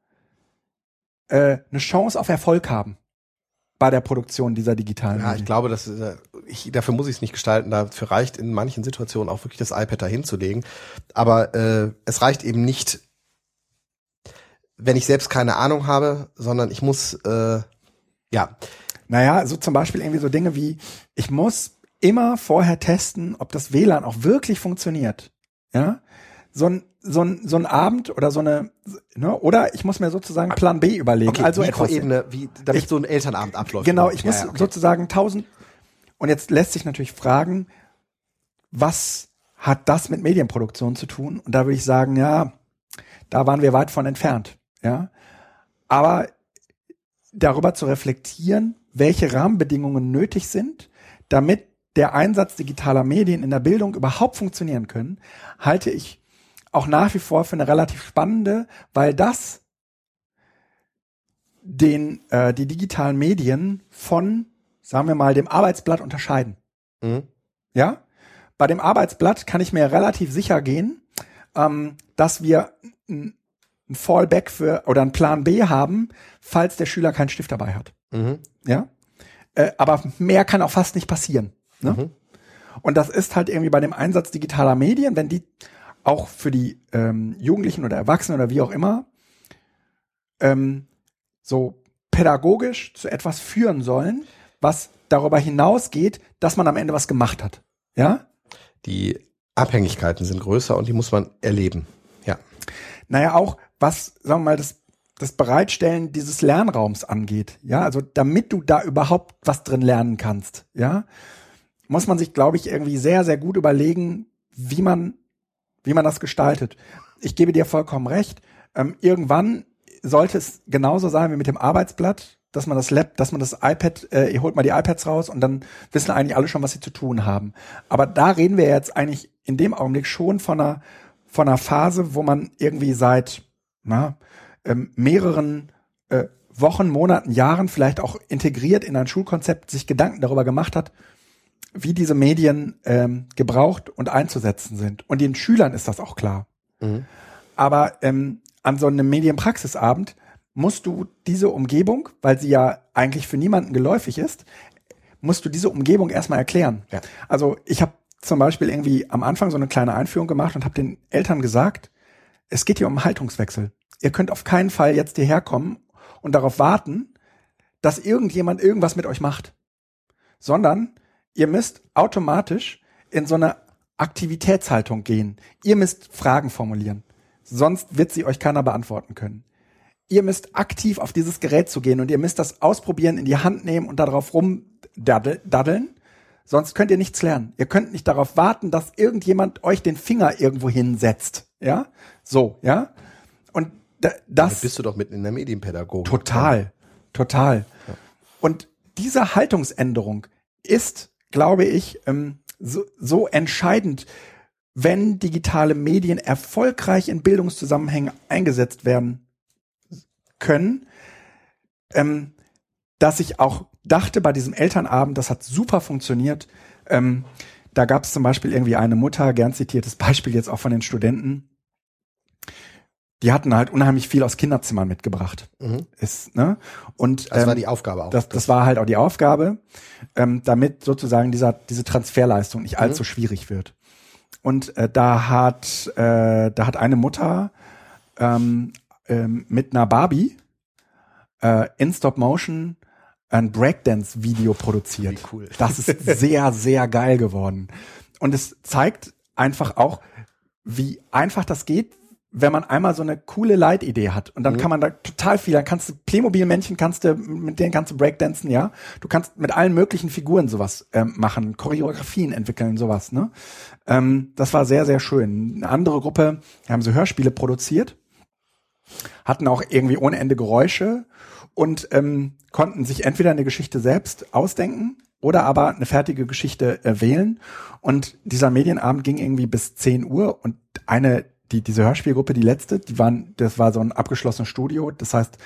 äh, eine Chance auf Erfolg haben bei der Produktion dieser digitalen. Ja, ich glaube, das ist, äh, ich, dafür muss ich es nicht gestalten. Dafür reicht in manchen Situationen auch wirklich das iPad dahin zu legen. Aber äh, es reicht eben nicht, wenn ich selbst keine Ahnung habe, sondern ich muss, äh, ja. Naja, so zum Beispiel irgendwie so Dinge wie, ich muss immer vorher testen, ob das WLAN auch wirklich funktioniert. Ja, so ein so ein so ein Abend oder so eine ne, oder ich muss mir sozusagen Plan B überlegen. Okay, also Mikroebene, wie damit ich, so ein Elternabend abläuft. Genau, ich muss ja, okay. sozusagen tausend und jetzt lässt sich natürlich fragen, was hat das mit Medienproduktion zu tun? Und da würde ich sagen, ja, da waren wir weit von entfernt. Ja, aber darüber zu reflektieren, welche Rahmenbedingungen nötig sind, damit der Einsatz digitaler Medien in der Bildung überhaupt funktionieren können, halte ich auch nach wie vor für eine relativ spannende, weil das den äh, die digitalen Medien von, sagen wir mal, dem Arbeitsblatt unterscheiden. Mhm. Ja, bei dem Arbeitsblatt kann ich mir relativ sicher gehen, ähm, dass wir ein Fallback für oder einen Plan B haben, falls der Schüler keinen Stift dabei hat. Mhm. Ja, äh, aber mehr kann auch fast nicht passieren. Ne? Mhm. Und das ist halt irgendwie bei dem Einsatz digitaler Medien, wenn die auch für die ähm, Jugendlichen oder Erwachsenen oder wie auch immer ähm, so pädagogisch zu etwas führen sollen, was darüber hinausgeht, dass man am Ende was gemacht hat. Ja? Die Abhängigkeiten sind größer und die muss man erleben. Ja. Naja, auch was, sagen wir mal, das, das Bereitstellen dieses Lernraums angeht. Ja, also damit du da überhaupt was drin lernen kannst. Ja, muss man sich, glaube ich, irgendwie sehr, sehr gut überlegen, wie man, wie man das gestaltet. Ich gebe dir vollkommen recht. Ähm, irgendwann sollte es genauso sein wie mit dem Arbeitsblatt, dass man das Lab, dass man das iPad, äh, ihr holt mal die iPads raus und dann wissen eigentlich alle schon, was sie zu tun haben. Aber da reden wir jetzt eigentlich in dem Augenblick schon von einer, von einer Phase, wo man irgendwie seit na, ähm, mehreren äh, Wochen, Monaten, Jahren vielleicht auch integriert in ein Schulkonzept sich Gedanken darüber gemacht hat, wie diese Medien ähm, gebraucht und einzusetzen sind. Und den Schülern ist das auch klar. Mhm. Aber ähm, an so einem Medienpraxisabend musst du diese Umgebung, weil sie ja eigentlich für niemanden geläufig ist, musst du diese Umgebung erstmal erklären. Ja. Also ich habe zum Beispiel irgendwie am Anfang so eine kleine Einführung gemacht und habe den Eltern gesagt, es geht hier um Haltungswechsel. Ihr könnt auf keinen Fall jetzt hierher kommen und darauf warten, dass irgendjemand irgendwas mit euch macht, sondern ihr müsst automatisch in so eine Aktivitätshaltung gehen. Ihr müsst Fragen formulieren. Sonst wird sie euch keiner beantworten können. Ihr müsst aktiv auf dieses Gerät zu gehen und ihr müsst das ausprobieren, in die Hand nehmen und darauf rumdaddeln. Sonst könnt ihr nichts lernen. Ihr könnt nicht darauf warten, dass irgendjemand euch den Finger irgendwo hinsetzt. Ja? So, ja? Und da, das. Damit bist du doch mitten in der Medienpädagogik. Total. Total. Ja. Und diese Haltungsänderung ist glaube ich, ähm, so, so entscheidend, wenn digitale Medien erfolgreich in Bildungszusammenhängen eingesetzt werden können, ähm, dass ich auch dachte bei diesem Elternabend, das hat super funktioniert. Ähm, da gab es zum Beispiel irgendwie eine Mutter, gern zitiertes Beispiel jetzt auch von den Studenten, die hatten halt unheimlich viel aus Kinderzimmern mitgebracht. Mhm. Ist, ne? Und das ähm, war die Aufgabe auch. Das, das war halt auch die Aufgabe, ähm, damit sozusagen dieser diese Transferleistung nicht mhm. allzu schwierig wird. Und äh, da hat äh, da hat eine Mutter ähm, ähm, mit einer Barbie äh, in Stop Motion ein Breakdance-Video produziert. Wie cool. Das ist sehr, sehr geil geworden. Und es zeigt einfach auch, wie einfach das geht, wenn man einmal so eine coole Leitidee hat und dann mhm. kann man da total viel, dann kannst du Playmobil-Männchen kannst du, mit denen kannst du Breakdancen, ja. Du kannst mit allen möglichen Figuren sowas ähm, machen, Choreografien entwickeln, sowas, ne. Ähm, das war sehr, sehr schön. Eine andere Gruppe, die haben so Hörspiele produziert, hatten auch irgendwie ohne Ende Geräusche und ähm, konnten sich entweder eine Geschichte selbst ausdenken oder aber eine fertige Geschichte äh, wählen. Und dieser Medienabend ging irgendwie bis 10 Uhr und eine die, diese Hörspielgruppe, die letzte, die waren, das war so ein abgeschlossenes Studio. Das heißt,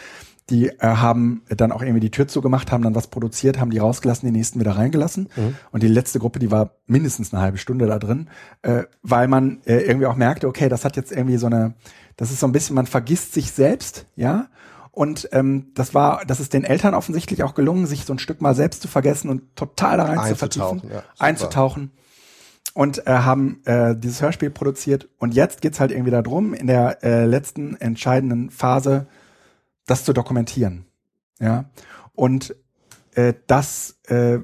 die äh, haben dann auch irgendwie die Tür zugemacht, haben dann was produziert, haben die rausgelassen, die nächsten wieder reingelassen. Mhm. Und die letzte Gruppe, die war mindestens eine halbe Stunde da drin, äh, weil man äh, irgendwie auch merkte, okay, das hat jetzt irgendwie so eine, das ist so ein bisschen, man vergisst sich selbst, ja, Und ähm, das war, das ist den Eltern offensichtlich auch gelungen, sich so ein Stück mal selbst zu vergessen und total da rein zu vertiefen, Einzutauchen, ja, einzutauchen. Und äh, haben äh, dieses Hörspiel produziert. Und jetzt geht's halt irgendwie darum, in der äh, letzten entscheidenden Phase das zu dokumentieren. Ja. Und äh, das äh,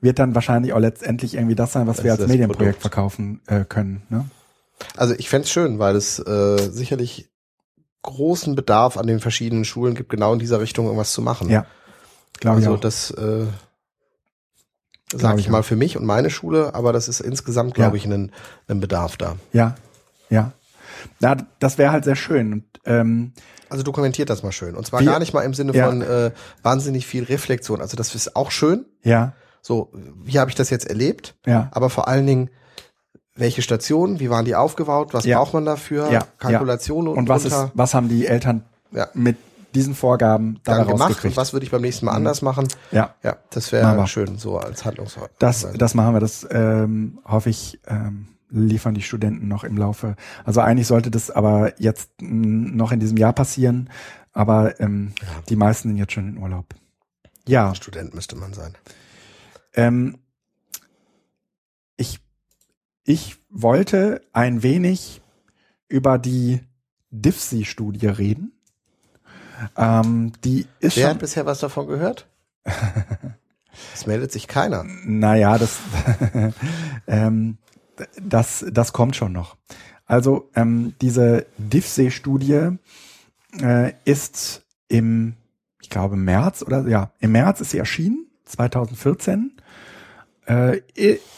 wird dann wahrscheinlich auch letztendlich irgendwie das sein, was Das wir als Medienprojekt Produkt. verkaufen äh, können. Ne? Also ich fänd's schön, weil es äh, sicherlich großen Bedarf an den verschiedenen Schulen gibt, genau in dieser Richtung irgendwas zu machen. Ja, glaube also ich auch. das äh, Sage ich ich mal für mich und meine Schule, aber das ist insgesamt, glaube Ja. ich, ein, ein Bedarf da. Ja, ja. Ja, das wäre halt sehr schön. Und, ähm, Also dokumentiert das mal schön. Und zwar Wir- gar nicht mal im Sinne Ja. von äh, wahnsinnig viel Reflexion. Also das ist auch schön. ja, So, wie habe ich das jetzt erlebt? ja, Aber vor allen Dingen, welche Stationen, wie waren die aufgebaut, was braucht man dafür? Ja, Kalkulationen und, und was ist, runter. was haben die Eltern mit diesen Vorgaben dann gemacht und was würde ich beim nächsten Mal anders machen? Ja, Ja, das wäre schön, so als Handlungsweise. das, das machen wir. Das ähm, hoffe ich, ähm, liefern die Studenten noch im Laufe. Also eigentlich sollte das aber jetzt mh, noch in diesem Jahr passieren, aber ähm, Ja. die meisten sind jetzt schon in Urlaub. Ja, Student müsste man sein. ähm, ich, ich wollte ein wenig über die DIFSI-Studie reden. Ähm, die ist Wer schon, hat bisher was davon gehört? Es meldet sich keiner. naja, das, ähm, das, das kommt schon noch. Also ähm, diese DIFSE-Studie äh, ist im, ich glaube, März oder ja, im März ist sie erschienen, 2014. Äh,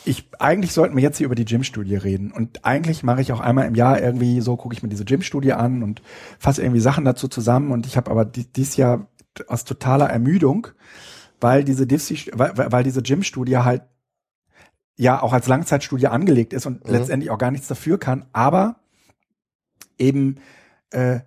ich, eigentlich sollten wir jetzt hier über die Gym-Studie reden. Und eigentlich mache ich auch einmal im Jahr irgendwie so, gucke ich mir diese Gym-Studie an und fasse irgendwie Sachen dazu zusammen. Und ich habe aber di- dieses Jahr aus totaler Ermüdung, weil diese weil weil diese Gym-Studie halt ja auch als Langzeitstudie angelegt ist und Mhm. letztendlich auch gar nichts dafür kann, aber eben äh,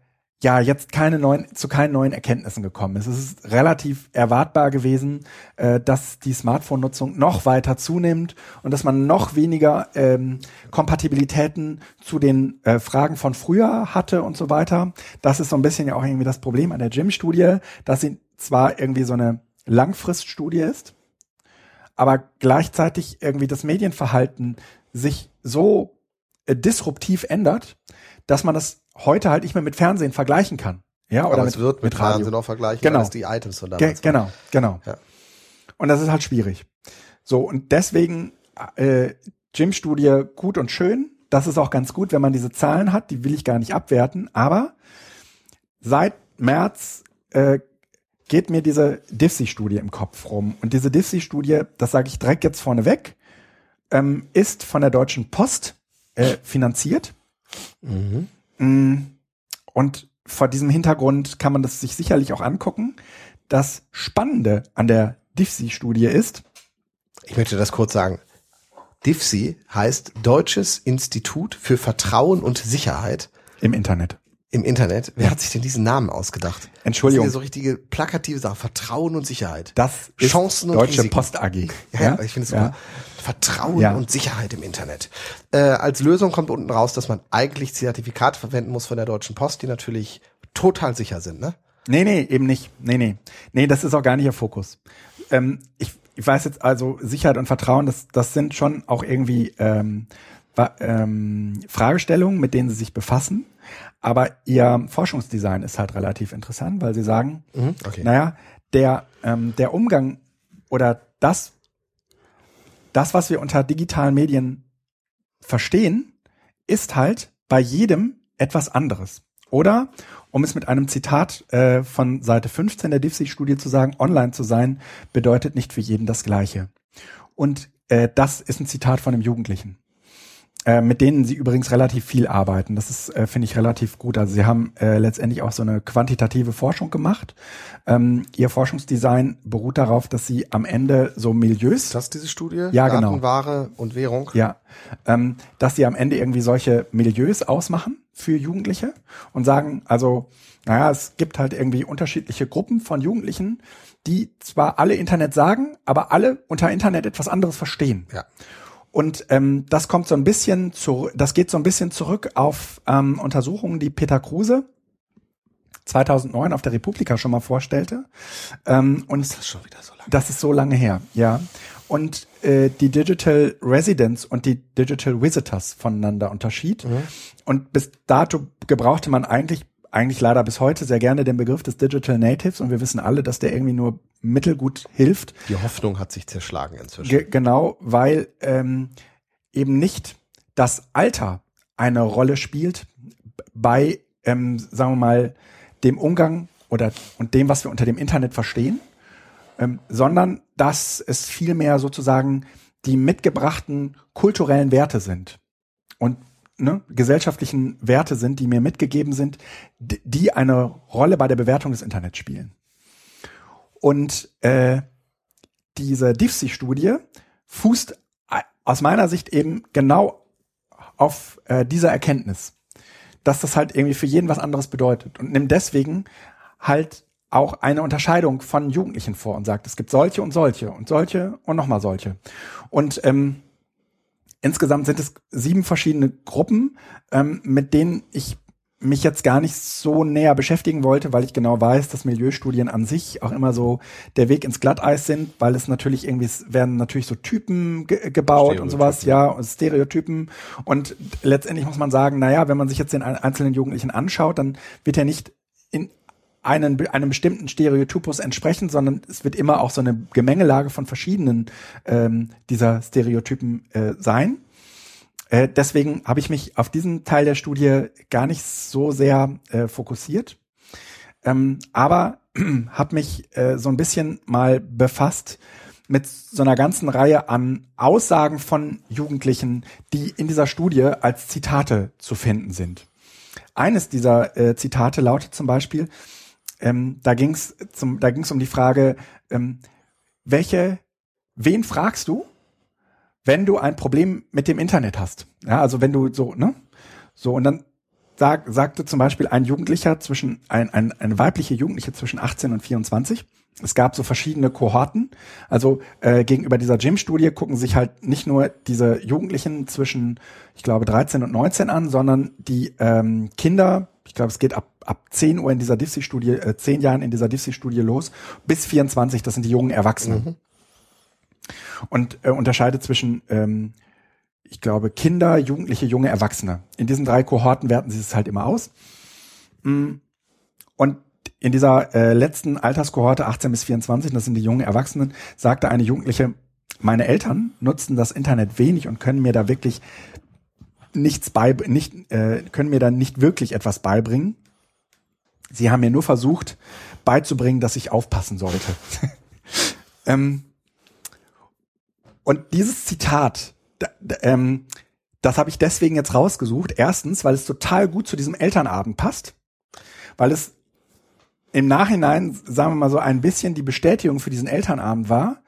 ja jetzt keine neuen zu keinen neuen Erkenntnissen gekommen ist. Es ist relativ erwartbar gewesen, äh, dass die Smartphone-Nutzung noch weiter zunimmt und dass man noch weniger ähm, Kompatibilitäten zu den äh, Fragen von früher hatte und so weiter. Das ist so ein bisschen ja auch irgendwie das Problem an der Gym-Studie, dass sie zwar irgendwie so eine Langfriststudie ist, aber gleichzeitig irgendwie das Medienverhalten sich so äh, disruptiv ändert, dass man das heute halt nicht mehr mit Fernsehen vergleichen kann. Ja, oder Aber mit, es wird mit, mit Radio. Fernsehen auch vergleichen, Genau. es die Items von Ge damals waren. genau, genau. Ja. Und das ist halt schwierig. So, und deswegen äh, Gym-Studie gut und schön. Das ist auch ganz gut, wenn man diese Zahlen hat, die will ich gar nicht abwerten, aber seit März äh, geht mir diese DIFSI-Studie im Kopf rum. Und diese DIFSI-Studie, das sage ich direkt jetzt vorneweg, ähm, ist von der Deutschen Post äh, finanziert. Mhm. Mm, Und vor diesem Hintergrund kann man das sich sicherlich auch angucken. Das Spannende an der DIFSI-Studie ist, Ich möchte das kurz sagen. DIFSI heißt Deutsches Institut für Vertrauen und Sicherheit im Internet. Im Internet. Wer hat sich denn diesen Namen ausgedacht? Entschuldigung. Das sind ja so richtige plakative Sachen. Vertrauen und Sicherheit. Das ist Chancen und Deutsche Risiken. Post AG. Ja, ja, ich finde es super. Vertrauen Ja. und Sicherheit im Internet. Äh, als Lösung kommt unten raus, dass man eigentlich Zertifikate verwenden muss von der Deutschen Post, die natürlich total sicher sind, ne? Nee, nee, eben nicht. Nee, nee. Nee, das ist auch gar nicht ihr Fokus. Ähm, ich, ich weiß jetzt also, Sicherheit und Vertrauen, das, das sind schon auch irgendwie ähm, ähm, Fragestellungen, mit denen sie sich befassen. Aber ihr Forschungsdesign ist halt relativ interessant, weil sie sagen, Okay. naja, der, ähm, der Umgang oder das, das, was wir unter digitalen Medien verstehen, ist halt bei jedem etwas anderes. Oder, um es mit einem Zitat äh, von Seite 15 der DIFSI-Studie zu sagen, online zu sein bedeutet nicht für jeden das Gleiche. Und äh, das ist ein Zitat von einem Jugendlichen äh, mit denen sie übrigens relativ viel arbeiten. Das ist, äh, finde ich, relativ gut. Also sie haben äh, letztendlich auch so eine quantitative Forschung gemacht. Ähm, ihr Forschungsdesign beruht darauf, dass sie am Ende so Milieus, Ist das diese Studie? Ja, genau. Daten, Ware und Währung? ja, ähm, dass sie am Ende irgendwie solche Milieus ausmachen für Jugendliche und sagen, also, naja, es gibt halt irgendwie unterschiedliche Gruppen von Jugendlichen, die zwar alle Internet sagen, aber alle unter Internet etwas anderes verstehen. Ja. Und ähm, das kommt so ein bisschen zu, das geht so ein bisschen zurück auf ähm, Untersuchungen, die Peter Kruse 2009 auf der Republika schon mal vorstellte. Ähm, und Ist das schon wieder so lange? das ist so lange her, ja. Und äh, die Digital Residents und die Digital Visitors voneinander unterschied. Und bis dato gebrauchte man eigentlich, eigentlich leider bis heute sehr gerne den Begriff des Digital Natives. Und wir wissen alle, dass der irgendwie nur mittelgut hilft. Die Hoffnung hat sich zerschlagen inzwischen. Ge genau, weil ähm, eben nicht das Alter eine Rolle spielt bei, ähm, sagen wir mal, dem Umgang oder und dem, was wir unter dem Internet verstehen, ähm, sondern dass es vielmehr sozusagen die mitgebrachten kulturellen Werte sind und ne, gesellschaftlichen Werte sind, die mir mitgegeben sind, die eine Rolle bei der Bewertung des Internets spielen. Und äh, diese DIFSI-Studie fußt äh, aus meiner Sicht eben genau auf äh, dieser Erkenntnis, dass das halt irgendwie für jeden was anderes bedeutet und nimmt deswegen halt auch eine Unterscheidung von Jugendlichen vor und sagt, es gibt solche und solche und solche und nochmal solche. Und ähm, insgesamt sind es sieben verschiedene Gruppen, ähm, mit denen ich mich jetzt gar nicht so näher beschäftigen wollte, weil ich genau weiß, dass Milieustudien an sich auch immer so der Weg ins Glatteis sind, weil es natürlich irgendwie, es werden natürlich so Typen ge gebaut und sowas, ja, und Stereotypen. Und letztendlich muss man sagen, naja, wenn man sich jetzt den ein- einzelnen Jugendlichen anschaut, dann wird er nicht einen, einem bestimmten Stereotypus entsprechen, sondern es wird immer auch so eine Gemengelage von verschiedenen ähm, dieser Stereotypen äh, sein. Äh, deswegen habe ich mich auf diesen Teil der Studie gar nicht so sehr äh, fokussiert, ähm, aber habe mich äh, so ein bisschen mal befasst mit so einer ganzen Reihe an Aussagen von Jugendlichen, die in dieser Studie als Zitate zu finden sind. Eines dieser äh, Zitate lautet zum Beispiel, ähm, da ging es da ging es um die Frage, ähm, welche, wen fragst du, wenn du ein Problem mit dem Internet hast? Ja, also wenn du so, ne? So, und dann sag, sagte zum Beispiel ein Jugendlicher zwischen, ein, ein, eine weibliche Jugendliche zwischen 18 und 24. Es gab so verschiedene Kohorten. Also äh, gegenüber dieser Gym-Studie gucken sich halt nicht nur diese Jugendlichen zwischen, ich glaube, 13 und 19 an, sondern die ähm, Kinder, ich glaube, es geht ab, ab 10 Uhr in dieser DIFSI-Studie, äh, 10 Jahren in dieser DIFSI-Studie los, bis 24, das sind die jungen Erwachsenen. Und äh, unterscheidet zwischen ähm, ich glaube, Kinder, Jugendliche, junge Erwachsene. In diesen drei Kohorten werten sie es halt immer aus. Mm. Und in dieser äh, letzten Alterskohorte, 18 bis 24, das sind die jungen Erwachsenen, sagte eine Jugendliche, meine Eltern nutzen das Internet wenig und können mir da wirklich nichts bei, nicht, äh, können mir da nicht wirklich etwas beibringen. Sie haben mir nur versucht beizubringen, dass ich aufpassen sollte. ähm, und dieses Zitat, ähm, das habe ich deswegen jetzt rausgesucht. Erstens, weil es total gut zu diesem Elternabend passt, weil es im Nachhinein, sagen wir mal so, ein bisschen die Bestätigung für diesen Elternabend war.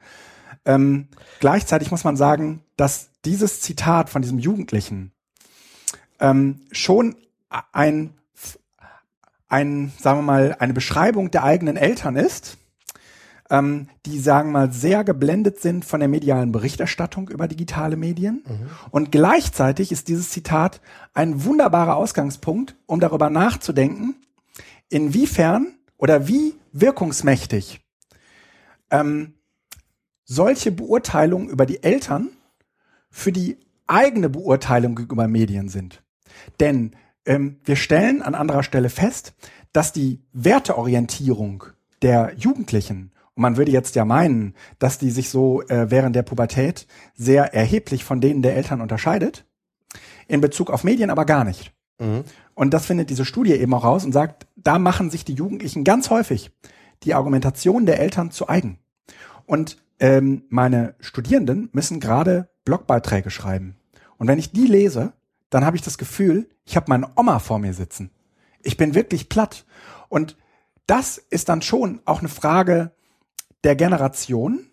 Ähm, gleichzeitig muss man sagen, dass dieses Zitat von diesem Jugendlichen ähm, schon ein, ein, sagen wir mal, eine Beschreibung der eigenen Eltern ist ähm, die sagen wir mal sehr geblendet sind von der medialen Berichterstattung über digitale Medien. Und gleichzeitig ist dieses Zitat ein wunderbarer Ausgangspunkt, um darüber nachzudenken, inwiefern oder wie wirkungsmächtig ähm, solche Beurteilungen über die Eltern für die eigene Beurteilung gegenüber Medien sind. Denn ähm, wir stellen an anderer Stelle fest, dass die Werteorientierung der Jugendlichen und man würde jetzt ja meinen, dass die sich so äh, während der Pubertät sehr erheblich von denen der Eltern unterscheidet. In Bezug auf Medien aber gar nicht. Mhm. Und das findet diese Studie eben auch raus und sagt, da machen sich die Jugendlichen ganz häufig die Argumentation der Eltern zu eigen. Und ähm, meine Studierenden müssen gerade Blogbeiträge schreiben. Und wenn ich die lese, dann habe ich das Gefühl, ich habe meine Oma vor mir sitzen. Ich bin wirklich platt. Und das ist dann schon auch eine Frage der Generation,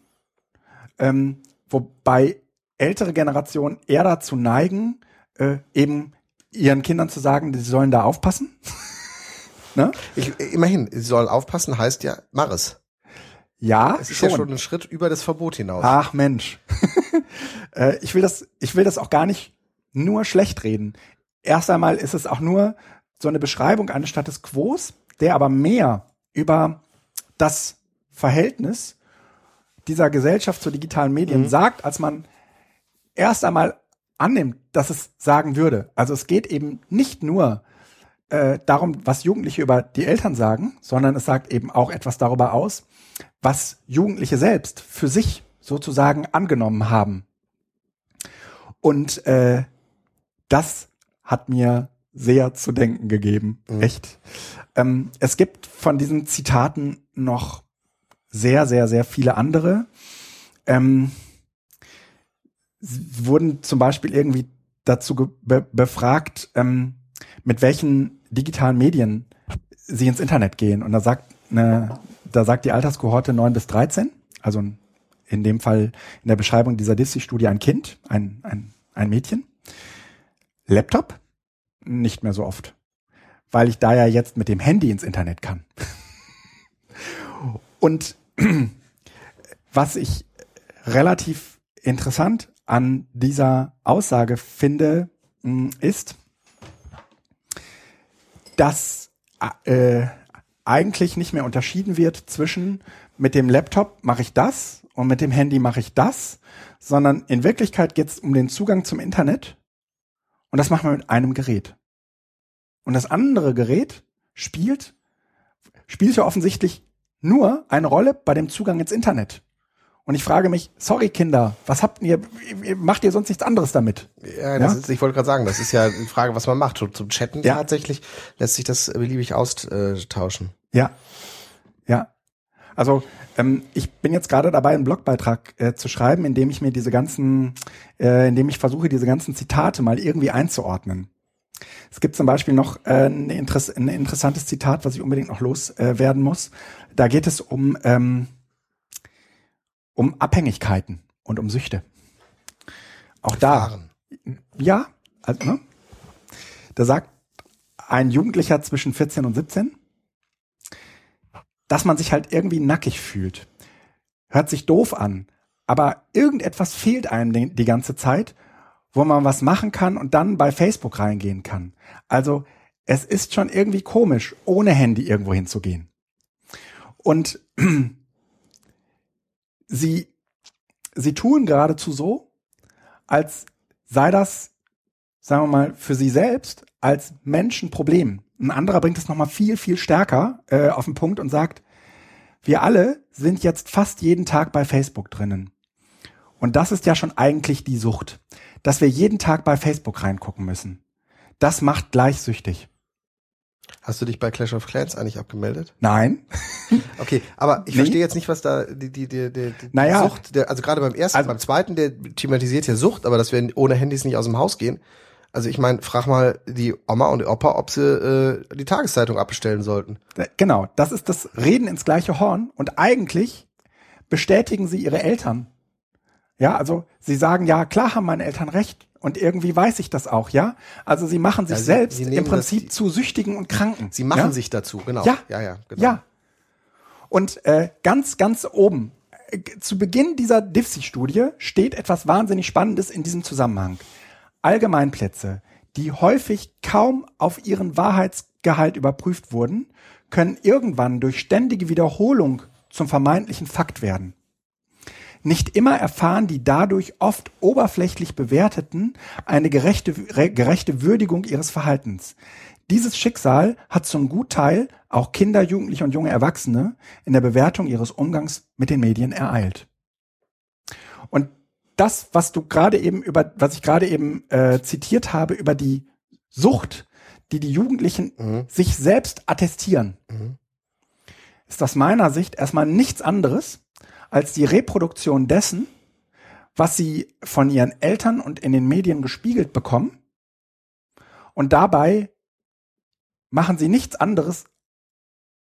ähm, wobei ältere Generationen eher dazu neigen, äh, eben ihren Kindern zu sagen, sie sollen da aufpassen. ne? Ich, immerhin, sie sollen aufpassen, heißt ja, mach es. Ja, Es ist schon. ja schon ein Schritt über das Verbot hinaus. Ach Mensch. äh, ich will das, ich will das auch gar nicht nur schlecht reden. Erst einmal ist es auch nur so eine Beschreibung eines Status Quos, der aber mehr über das Verhältnis dieser Gesellschaft zu digitalen Medien Mhm. sagt, als man erst einmal annimmt, dass es sagen würde. Also es geht eben nicht nur äh, darum, was Jugendliche über die Eltern sagen, sondern es sagt eben auch etwas darüber aus, was Jugendliche selbst für sich sozusagen angenommen haben. Und äh, das hat mir sehr zu denken gegeben. Echt. Ähm, es gibt von diesen Zitaten noch sehr, sehr, sehr viele andere. Ähm, wurden zum Beispiel irgendwie dazu be befragt, ähm, mit welchen digitalen Medien sie ins Internet gehen. Und da sagt eine, da sagt die Alterskohorte 9 bis 13, also in dem Fall in der Beschreibung dieser DISI-Studie ein Kind, ein, ein, ein Mädchen. Laptop? Nicht mehr so oft. Weil ich da ja jetzt mit dem Handy ins Internet kann. Und was ich relativ interessant an dieser Aussage finde, mh, ist, dass äh, eigentlich nicht mehr unterschieden wird zwischen mit dem Laptop mache ich das und mit dem Handy mache ich das, sondern in Wirklichkeit geht es um den Zugang zum Internet und das machen wir mit einem Gerät. Und das andere Gerät spielt, spielt ja offensichtlich nur eine Rolle bei dem Zugang ins Internet. Und ich frage mich, sorry Kinder, was habt ihr, macht ihr sonst nichts anderes damit? Ja, das Ja? Ist, ich wollte gerade sagen, das ist ja die Frage, was man macht. Zum- Zum Chatten Ja. tatsächlich lässt sich das beliebig austauschen. Ja, ja. Also ähm, ich bin jetzt gerade dabei, einen Blogbeitrag äh, zu schreiben, in dem ich mir diese ganzen, äh, in dem ich versuche, diese ganzen Zitate mal irgendwie einzuordnen. Es gibt zum Beispiel noch äh, ein, Interess ein interessantes Zitat, was ich unbedingt noch loswerden äh, muss. Da geht es um ähm, um Abhängigkeiten und um Süchte. Auch da, Fahren. ja, also, ne? Da sagt ein Jugendlicher zwischen 14 und 17, dass man sich halt irgendwie nackig fühlt. Hört sich doof an, aber irgendetwas fehlt einem die, ganze Zeit, wo man was machen kann und dann bei Facebook reingehen kann. Also es ist schon irgendwie komisch, ohne Handy irgendwo hinzugehen. Und sie, sie tun geradezu so, als sei das, sagen wir mal, für sie selbst als Menschen Problem. Ein anderer bringt es nochmal viel, viel stärker äh, auf den Punkt und sagt, wir alle sind jetzt fast jeden Tag bei Facebook drinnen. Und das ist ja schon eigentlich die Sucht, dass wir jeden Tag bei Facebook reingucken müssen. Das macht gleich süchtig. Hast du dich bei Clash of Clans eigentlich abgemeldet? Nein. Okay, aber ich Nee. verstehe jetzt nicht, was da die die die, die, die Naja. Sucht, der, also gerade beim ersten, Also- beim zweiten, der thematisiert ja Sucht, aber dass wir ohne Handys nicht aus dem Haus gehen. Also ich meine, frag mal die Oma und die Opa, ob sie äh, die Tageszeitung abbestellen sollten. Äh, Genau, das ist das Reden ins gleiche Horn und eigentlich bestätigen sie ihre Eltern. Ja, also sie sagen, ja, klar haben meine Eltern recht und irgendwie weiß ich das auch, ja? Also sie machen sich Ja, sie- selbst sie im nehmen das- Prinzip zu Süchtigen und Kranken. Sie machen ja? sich dazu, genau. Ja. ja, ja, genau. Ja. Und äh, ganz, ganz oben, äh, zu Beginn dieser DIFSI-Studie steht etwas wahnsinnig Spannendes in diesem Zusammenhang. Allgemeinplätze, die häufig kaum auf ihren Wahrheitsgehalt überprüft wurden, können irgendwann durch ständige Wiederholung zum vermeintlichen Fakt werden. Nicht immer erfahren die dadurch oft oberflächlich Bewerteten eine gerechte, re- gerechte Würdigung ihres Verhaltens. Dieses Schicksal hat zum Gutteil auch Kinder, Jugendliche und junge Erwachsene in der Bewertung ihres Umgangs mit den Medien ereilt. Und das, was du gerade eben über, was ich gerade eben äh, zitiert habe über die Sucht, die die Jugendlichen Mhm. sich selbst attestieren, Mhm. ist aus meiner Sicht erstmal nichts anderes als die Reproduktion dessen, was sie von ihren Eltern und in den Medien gespiegelt bekommen. Und dabei machen sie nichts anderes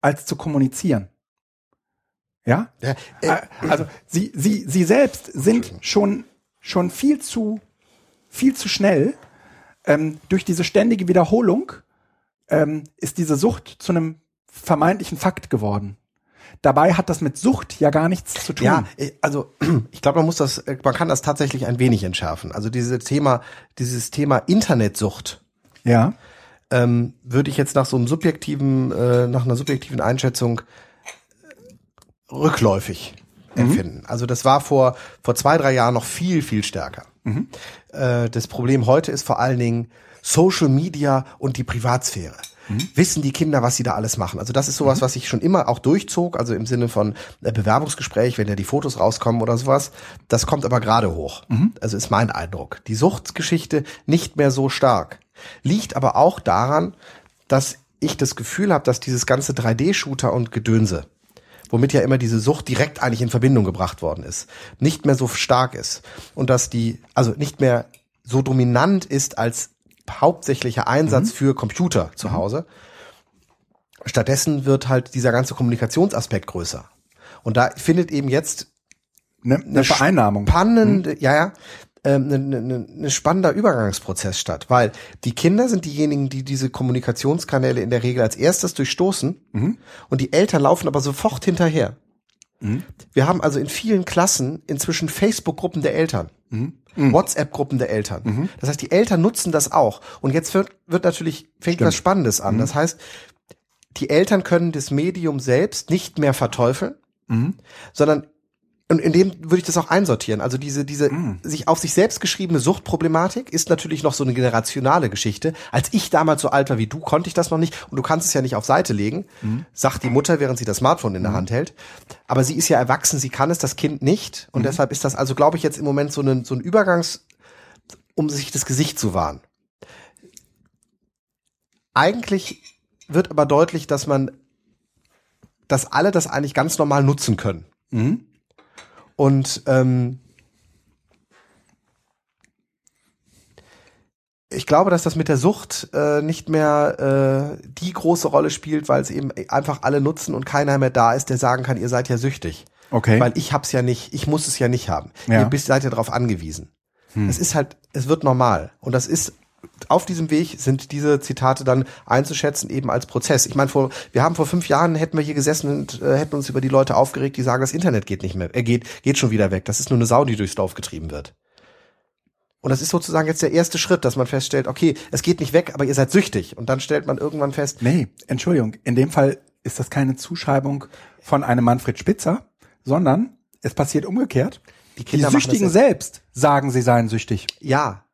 als zu kommunizieren. Ja? Ja, Äh, Also sie, sie, sie selbst sind schon, schon viel zu, viel zu schnell. Ähm, durch diese ständige Wiederholung ähm, ist diese Sucht zu einem vermeintlichen Fakt geworden. Dabei hat das mit Sucht ja gar nichts zu tun. Ja, äh, also ich glaube, man muss das, äh, man kann das tatsächlich ein wenig entschärfen. Also dieses Thema, dieses Thema Internetsucht. ja. ähm, würde ich jetzt nach so einem subjektiven, äh, nach einer subjektiven Einschätzung rückläufig empfinden. Also das war vor, vor zwei, drei Jahren noch viel, viel stärker. Äh, das Problem heute ist vor allen Dingen Social Media und die Privatsphäre. Wissen die Kinder, was sie da alles machen? Also das ist sowas, was ich schon immer auch durchzog, also im Sinne von äh, Bewerbungsgespräch, wenn ja die Fotos rauskommen oder sowas. Das kommt aber gerade hoch. Also ist mein Eindruck. Die Suchtgeschichte nicht mehr so stark. Liegt aber auch daran, dass ich das Gefühl habe, dass dieses ganze 3D-Shooter und Gedönse, womit ja immer diese Sucht direkt eigentlich in Verbindung gebracht worden ist, nicht mehr so stark ist. Und dass die, also nicht mehr so dominant ist als hauptsächlicher Einsatz für Computer zu Hause. Stattdessen wird halt dieser ganze Kommunikationsaspekt größer. Und da findet eben jetzt Ne, eine Vereinnahmung. spannende, ja, ja, ähm, ein ne, ne, ne spannender Übergangsprozess statt, weil die Kinder sind diejenigen, die diese Kommunikationskanäle in der Regel als erstes durchstoßen und die Eltern laufen aber sofort hinterher. Wir haben also in vielen Klassen inzwischen Facebook-Gruppen der Eltern. WhatsApp-Gruppen der Eltern. Das heißt, die Eltern nutzen das auch. Und jetzt wird, wird natürlich, fängt was Spannendes an. Das heißt, die Eltern können das Medium selbst nicht mehr verteufeln, sondern und in dem würde ich das auch einsortieren. Also diese, diese sich auf sich selbst geschriebene Suchtproblematik ist natürlich noch so eine generationale Geschichte. Als ich damals so alt war wie du, konnte ich das noch nicht und du kannst es ja nicht auf Seite legen, sagt die Mutter, während sie das Smartphone in der Hand hält. Aber sie ist ja erwachsen, sie kann es, das Kind nicht. Und deshalb ist das also, glaube ich, jetzt im Moment so ein, so ein Übergangs, um sich das Gesicht zu wahren. Eigentlich wird aber deutlich, dass man, dass alle das eigentlich ganz normal nutzen können. Und ähm, ich glaube, dass das mit der Sucht äh, nicht mehr äh, die große Rolle spielt, weil es eben einfach alle nutzen und keiner mehr da ist, der sagen kann, ihr seid ja süchtig. Okay. Weil ich hab's ja nicht, ich muss es ja nicht haben. Ja. Ihr bist, seid ja darauf angewiesen. Es ist halt, es wird normal. Und das ist auf diesem Weg sind diese Zitate dann einzuschätzen eben als Prozess. Ich meine, vor, wir haben vor fünf Jahren hätten wir hier gesessen und äh, hätten uns über die Leute aufgeregt, die sagen, das Internet geht nicht mehr, er geht, geht schon wieder weg. Das ist nur eine Sau, die durchs Dorf getrieben wird. Und das ist sozusagen jetzt der erste Schritt, dass man feststellt, okay, es geht nicht weg, aber ihr seid süchtig. Und dann stellt man irgendwann fest, Nee, Entschuldigung. In dem Fall ist das keine Zuschreibung von einem Manfred Spitzer, sondern es passiert umgekehrt. die Die Kinder das Süchtigen selbst sagen, sie seien süchtig. Ja,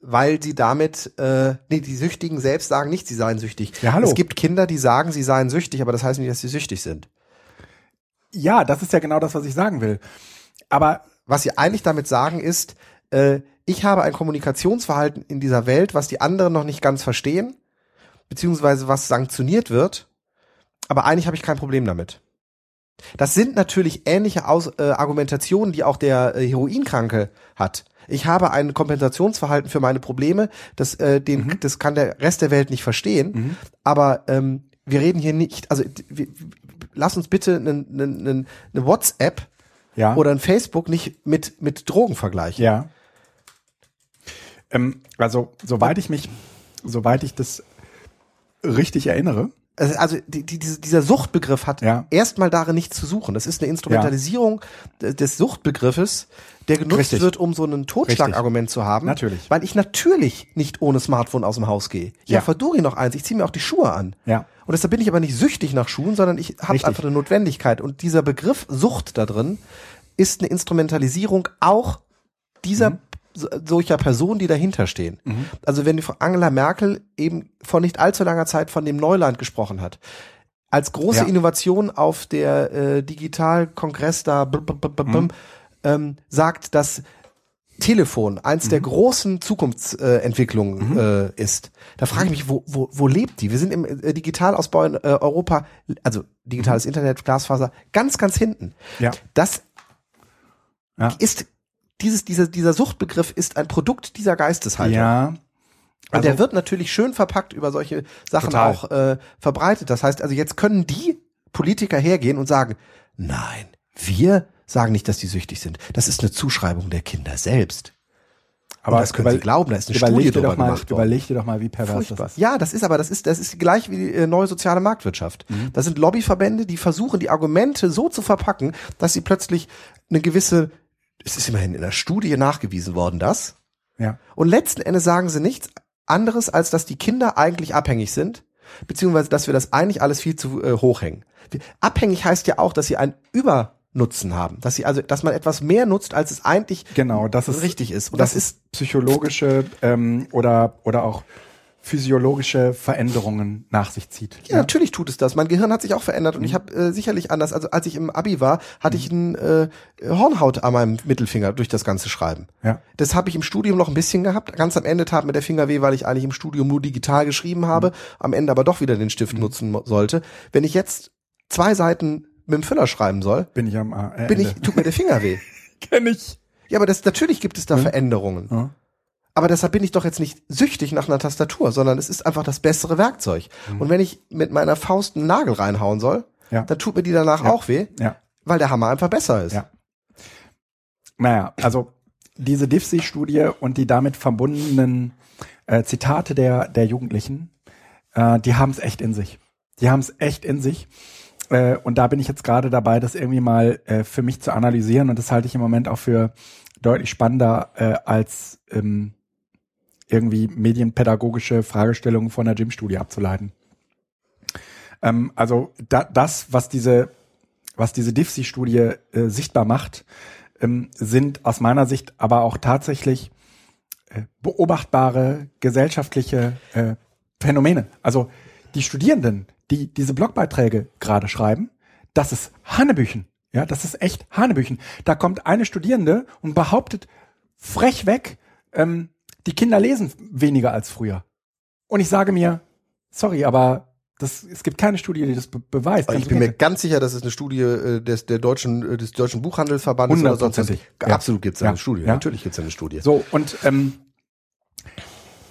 weil sie damit, äh, nee, die Süchtigen selbst sagen nicht, sie seien süchtig. Ja, hallo. Es gibt Kinder, die sagen, sie seien süchtig, aber das heißt nicht, dass sie süchtig sind. Ja, das ist ja genau das, was ich sagen will. Aber Was sie eigentlich damit sagen ist, äh, ich habe ein Kommunikationsverhalten in dieser Welt, was die anderen noch nicht ganz verstehen, beziehungsweise was sanktioniert wird, aber eigentlich habe ich kein Problem damit. Das sind natürlich ähnliche Aus äh, Argumentationen, die auch der äh, Heroinkranke hat. Ich habe ein Kompensationsverhalten für meine Probleme, das, äh, den, das kann der Rest der Welt nicht verstehen. Aber ähm, wir reden hier nicht, also wir, lass uns bitte eine ne, ne, ne WhatsApp ja. oder ein Facebook nicht mit, mit Drogen vergleichen. Ja. Ähm, also, soweit ich mich, soweit ich das richtig erinnere, Also, also die, die, diese- dieser Suchtbegriff hat Ja. erstmal darin nichts zu suchen. Das ist eine Instrumentalisierung de- des Suchtbegriffes, der genutzt Richtig. wird, um so ein Totschlagargument zu haben. Natürlich. Weil ich natürlich nicht ohne Smartphone aus dem Haus gehe. Ja, Ja. verduri noch eins, ich ziehe mir auch die Schuhe an. Ja. Und deshalb bin ich aber nicht süchtig nach Schuhen, sondern ich habe einfach eine Notwendigkeit. Und dieser Begriff Sucht da drin ist eine Instrumentalisierung auch dieser Mhm. so- solcher Personen, die dahinter stehen. Also wenn Angela Merkel eben vor nicht allzu langer Zeit von dem Neuland gesprochen hat, als große Ja. Innovation auf der äh, Digitalkongress da b -b -b -b Mhm. Ähm, sagt, dass Telefon eins der großen Zukunftsentwicklungen äh, ist. Da frage ich mich, wo, wo, wo lebt die? Wir sind im äh, Digitalausbau in äh, Europa, also digitales Internet, Glasfaser, ganz, ganz hinten. Ja. Das Ja. ist dieses, dieser, dieser Suchtbegriff ist ein Produkt dieser Geisteshaltung. ja. Und Also- der wird natürlich schön verpackt über solche Sachen Total. auch äh, verbreitet. Das heißt also, jetzt können die Politiker hergehen und sagen, nein, wir sagen nicht, dass die süchtig sind. Das ist eine Zuschreibung der Kinder selbst. Aber das können Sie über- glauben, da ist eine Studie drüber mal, gemacht worden. Überleg dir doch mal, wie pervers Furchtbar. das ist. Ja, das ist aber, das ist, das ist gleich wie die äh, neue soziale Marktwirtschaft. Mhm. Das sind Lobbyverbände, die versuchen, die Argumente so zu verpacken, dass sie plötzlich eine gewisse, es ist immerhin in der Studie nachgewiesen worden, das. Ja. Und letzten Endes sagen sie nichts anderes, als dass die Kinder eigentlich abhängig sind, beziehungsweise dass wir das eigentlich alles viel zu äh, hoch hängen. Abhängig heißt ja auch, dass sie einen Übernutzen haben, dass sie also, dass man etwas mehr nutzt, als es eigentlich genau, das ist richtig ist. Und das, das ist psychologische ähm, oder oder auch physiologische Veränderungen nach sich zieht. Ja, ja, natürlich tut es das. Mein Gehirn hat sich auch verändert und mhm. ich habe äh, sicherlich anders. Also als ich im Abi war, hatte mhm. ich ein äh, Hornhaut an meinem Mittelfinger durch das ganze Schreiben. Ja. Das habe ich im Studium noch ein bisschen gehabt. Ganz am Ende tat mir der Finger weh, weil ich eigentlich im Studium nur digital geschrieben habe, mhm. am Ende aber doch wieder den Stift mhm. nutzen sollte. Wenn ich jetzt zwei Seiten mit dem Füller schreiben soll, bin ich am äh, bin ich tut mir der Finger weh. Kenn ich. Ja, aber das natürlich gibt es da Veränderungen. Ja. Aber deshalb bin ich doch jetzt nicht süchtig nach einer Tastatur, sondern es ist einfach das bessere Werkzeug. Mhm. Und wenn ich mit meiner Faust einen Nagel reinhauen soll, ja. dann tut mir die danach ja. auch weh, ja. weil der Hammer einfach besser ist. Ja. Naja, also diese DIFSI-Studie und die damit verbundenen äh, Zitate der, der Jugendlichen, äh, die haben es echt in sich. Die haben es echt in sich. Äh, und da bin ich jetzt gerade dabei, das irgendwie mal äh, für mich zu analysieren. Und das halte ich im Moment auch für deutlich spannender äh, als ähm, irgendwie medienpädagogische Fragestellungen von der Gym-Studie abzuleiten. Ähm, also da, das, was diese, was diese DIFSI-Studie äh, sichtbar macht, ähm, sind aus meiner Sicht aber auch tatsächlich äh, beobachtbare gesellschaftliche äh, Phänomene. Also die Studierenden, die diese Blogbeiträge gerade schreiben, das ist Hannebüchen. Ja, das ist echt Hanebüchen. Da kommt eine Studierende und behauptet frech weg, ähm, die Kinder lesen weniger als früher. Und ich sage mir, sorry, aber das, es gibt keine Studie, die das be beweist. Ich bin mir ganz sicher, dass es eine Studie äh, des, der deutschen, äh, des deutschen Buchhandelsverbandes oder sonst was. Absolut gibt es eine ja. Studie. Ja. Natürlich gibt es eine Studie. So, und ähm,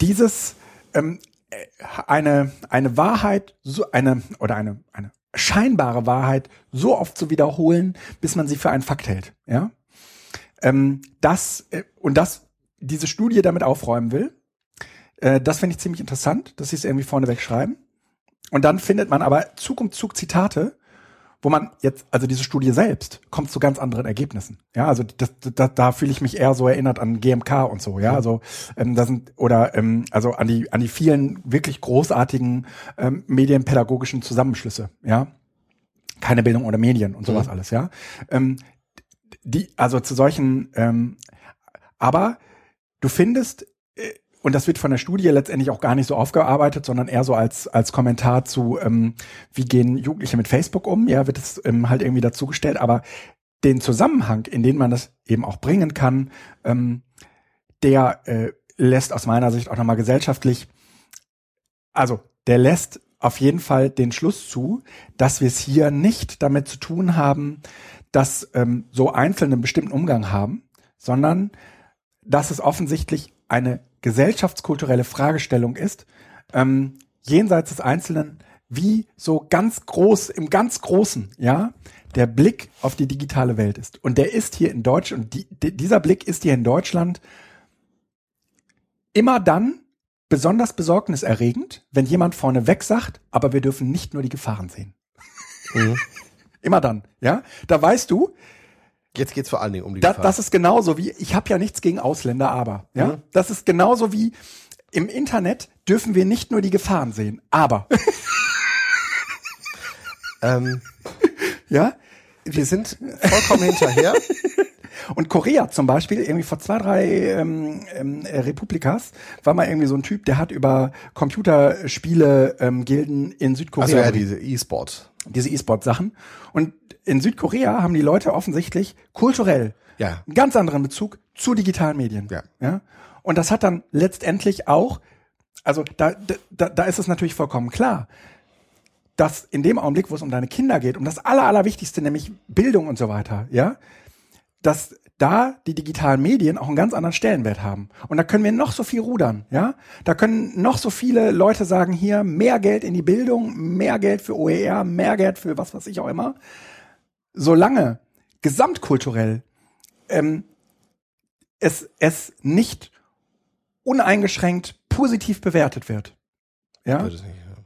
dieses ähm, äh, eine, eine Wahrheit, so eine, oder eine, eine scheinbare Wahrheit so oft zu wiederholen, bis man sie für einen Fakt hält. Ja, ähm, das äh, und das diese Studie damit aufräumen will. Äh, das finde ich ziemlich interessant, dass sie es irgendwie vorneweg schreiben. Und dann findet man aber Zug um Zug Zitate, wo man jetzt, also diese Studie selbst, kommt zu ganz anderen Ergebnissen. Ja, also das, das, da fühle ich mich eher so erinnert an GMK und so, ja, also ähm, da sind oder ähm, also an die an die vielen wirklich großartigen ähm, medienpädagogischen Zusammenschlüsse, ja, keine Bildung oder Medien und sowas mhm. alles, ja, ähm, die also zu solchen, ähm, aber Du findest, und das wird von der Studie letztendlich auch gar nicht so aufgearbeitet, sondern eher so als, als Kommentar zu, ähm, wie gehen Jugendliche mit Facebook um, ja, wird es ähm, halt irgendwie dazugestellt, aber den Zusammenhang, in den man das eben auch bringen kann, ähm, der äh, lässt aus meiner Sicht auch nochmal gesellschaftlich, also der lässt auf jeden Fall den Schluss zu, dass wir es hier nicht damit zu tun haben, dass ähm, so Einzelne einen bestimmten Umgang haben, sondern dass es offensichtlich eine gesellschaftskulturelle Fragestellung ist, ähm, jenseits des Einzelnen, wie so ganz groß, im ganz Großen, ja, der Blick auf die digitale Welt ist. Und der ist hier in Deutschland, und die, die, dieser Blick ist hier in Deutschland immer dann besonders besorgniserregend, wenn jemand vorneweg sagt, aber wir dürfen nicht nur die Gefahren sehen. Mhm. immer dann, ja. Da weißt du, Jetzt geht's vor allen Dingen um die da, Gefahr. Das ist genauso wie, ich habe ja nichts gegen Ausländer, aber. Ja? Mhm. Das ist genauso wie im Internet dürfen wir nicht nur die Gefahren sehen, aber. ähm, ja? Wir sind vollkommen hinterher. Und Korea zum Beispiel, irgendwie vor zwei, drei ähm, ähm, Republikas, war mal irgendwie so ein Typ, der hat über Computerspiele-Gilden ähm, in Südkorea. Also ja, diese E-Sport. Diese E-Sport-Sachen. Und in Südkorea haben die Leute offensichtlich kulturell ja. einen ganz anderen Bezug zu digitalen Medien. Ja. ja? Und das hat dann letztendlich auch, also da, da, da ist es natürlich vollkommen klar, dass in dem Augenblick, wo es um deine Kinder geht, um das Aller, Allerwichtigste, nämlich Bildung und so weiter, ja, dass da die digitalen Medien auch einen ganz anderen Stellenwert haben. Und da können wir noch so viel rudern, ja? Da können noch so viele Leute sagen, hier mehr Geld in die Bildung, mehr Geld für OER, mehr Geld für was weiß ich auch immer solange gesamtkulturell ähm, es, es nicht uneingeschränkt positiv bewertet wird. Ja.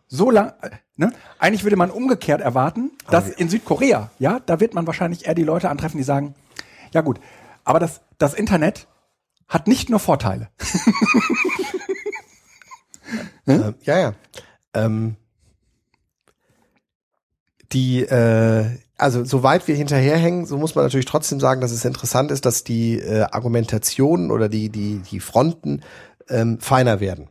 So lang, ne? Eigentlich würde man umgekehrt erwarten, dass in Südkorea, ja, da wird man wahrscheinlich eher die Leute antreffen, die sagen, ja gut, aber das, das Internet hat nicht nur Vorteile. Ähm, ja, ja. Ähm, die, äh, also soweit wir hinterherhängen, so muss man natürlich trotzdem sagen, dass es interessant ist, dass die äh, Argumentationen oder die, die, die Fronten ähm, feiner werden.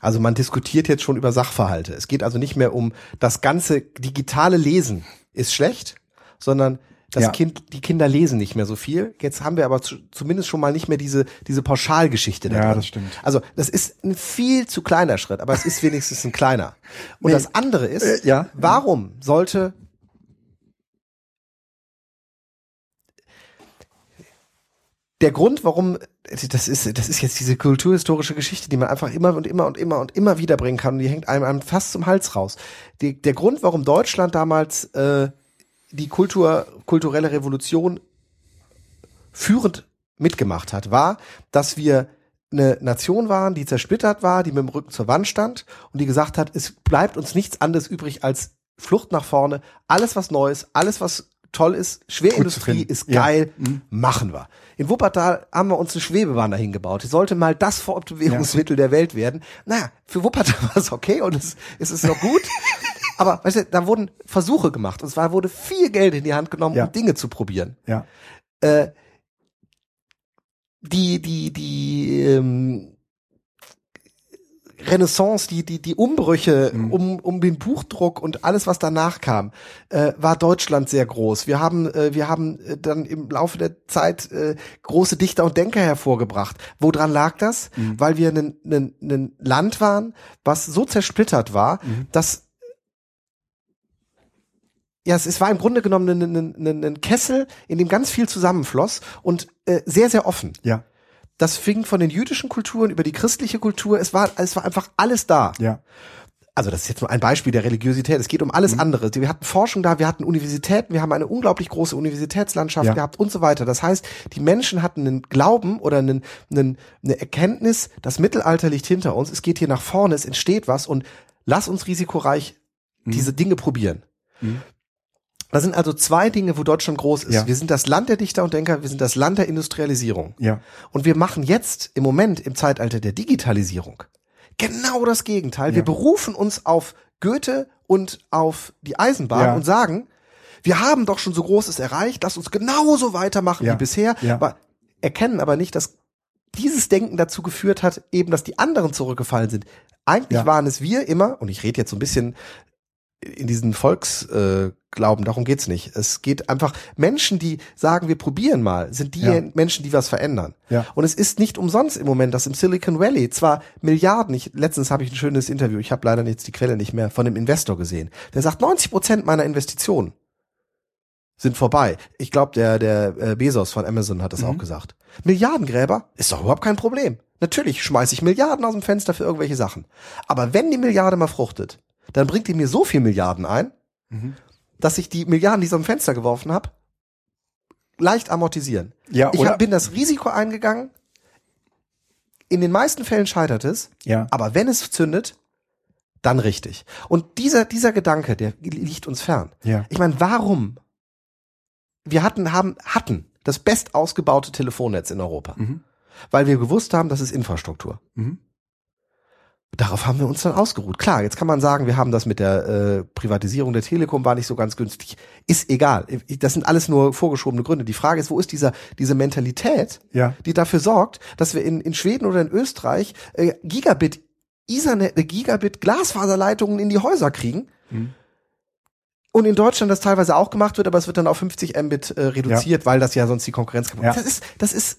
Also man diskutiert jetzt schon über Sachverhalte. Es geht also nicht mehr um das ganze digitale Lesen ist schlecht, sondern das Ja. Kind, die Kinder lesen nicht mehr so viel. Jetzt haben wir aber zu, zumindest schon mal nicht mehr diese, diese Pauschalgeschichte. Ja, drin. das stimmt. Also das ist ein viel zu kleiner Schritt, aber es ist wenigstens ein kleiner. Und Nee. das andere ist, Äh, ja. warum sollte der Grund, warum das ist, das ist jetzt diese kulturhistorische Geschichte, die man einfach immer und immer und immer und immer wieder bringen kann und die hängt einem, einem fast zum Hals raus. Die, der Grund, warum Deutschland damals äh, die Kultur, kulturelle Revolution führend mitgemacht hat, war, dass wir eine Nation waren, die zersplittert war, die mit dem Rücken zur Wand stand und die gesagt hat, es bleibt uns nichts anderes übrig als Flucht nach vorne. Alles was Neues, alles was toll ist, Schwerindustrie ist Ja. geil, Mhm. machen wir. In Wuppertal haben wir uns eine Schwebebahn dahin gebaut. Die sollte mal das Fortbewegungsmittel der Welt werden. Naja, für Wuppertal war es okay und es, es ist noch gut. Aber weißt du, da wurden Versuche gemacht und zwar wurde viel Geld in die Hand genommen, Ja. um Dinge zu probieren Ja. äh, die, die, die ähm, Renaissance, die, die, die Umbrüche Mhm. um, um den Buchdruck und alles, was danach kam, äh, war Deutschland sehr groß. Wir haben, äh, wir haben äh, dann im Laufe der Zeit äh, große Dichter und Denker hervorgebracht. Woran lag das? Mhm. Weil wir ein, ein, ein Land waren, was so zersplittert war, Mhm. dass ja, es, es war im Grunde genommen ein, ein, ein, ein Kessel, in dem ganz viel zusammenfloss und äh, sehr, sehr offen. Ja. Das fing von den jüdischen Kulturen über die christliche Kultur. Es war, es war einfach alles da. Ja. Also das ist jetzt nur ein Beispiel der Religiosität. Es geht um alles andere. Wir hatten Forschung da, wir hatten Universitäten, wir haben eine unglaublich große Universitätslandschaft Ja. gehabt und so weiter. Das heißt, die Menschen hatten einen Glauben oder einen, einen, eine Erkenntnis, das Mittelalter liegt hinter uns, es geht hier nach vorne, es entsteht was und lass uns risikoreich diese Dinge probieren. Mhm. Das sind also zwei Dinge, wo Deutschland groß ist. Ja. Wir sind das Land der Dichter und Denker, wir sind das Land der Industrialisierung. Ja. Und wir machen jetzt im Moment im Zeitalter der Digitalisierung genau das Gegenteil. Wir Ja. berufen uns auf Goethe und auf die Eisenbahn Ja. und sagen, wir haben doch schon so Großes erreicht, lass uns genauso weitermachen Ja. wie bisher, Ja. aber erkennen aber nicht, dass dieses Denken dazu geführt hat, eben, dass die anderen zurückgefallen sind. Eigentlich waren es wir immer, und ich rede jetzt so ein bisschen in diesen Volksglauben, äh, darum geht's nicht. Es geht einfach, Menschen, die sagen, wir probieren mal, sind die Ja. Menschen, die was verändern. Ja. Und es ist nicht umsonst im Moment, dass im Silicon Valley zwar Milliarden, ich, letztens habe ich ein schönes Interview, ich habe leider jetzt die Quelle nicht mehr, von einem Investor gesehen, der sagt, 90 Prozent meiner Investitionen sind vorbei. Ich glaube, der, der äh, Bezos von Amazon hat das auch gesagt. Milliardengräber ist doch überhaupt kein Problem. Natürlich schmeiße ich Milliarden aus dem Fenster für irgendwelche Sachen. Aber wenn die Milliarde mal fruchtet, dann bringt die mir so viel Milliarden ein, Mhm. dass ich die Milliarden, die ich aus dem Fenster geworfen habe, leicht amortisieren. Ja, Ich hab, bin das Risiko eingegangen. In den meisten Fällen scheitert es, ja. aber wenn es zündet, dann richtig. Und dieser, dieser Gedanke, der liegt uns fern. Ja. Ich meine, warum? Wir hatten, haben, hatten das best ausgebaute Telefonnetz in Europa, Mhm. weil wir gewusst haben, das ist Infrastruktur. Mhm. Darauf haben wir uns dann ausgeruht. Klar, jetzt kann man sagen, wir haben das mit der äh, Privatisierung der Telekom war nicht so ganz günstig. Ist egal. Das sind alles nur vorgeschobene Gründe. Die Frage ist, wo ist dieser, diese Mentalität, Ja. die dafür sorgt, dass wir in, in Schweden oder in Österreich äh, Gigabit Ethernet, äh, Gigabit Glasfaserleitungen in die Häuser kriegen. Mhm. Und in Deutschland das teilweise auch gemacht wird, aber es wird dann auf 50 Mbit äh, reduziert, weil das ja sonst die Konkurrenz kaputt Ja. Das ist, das ist Ja.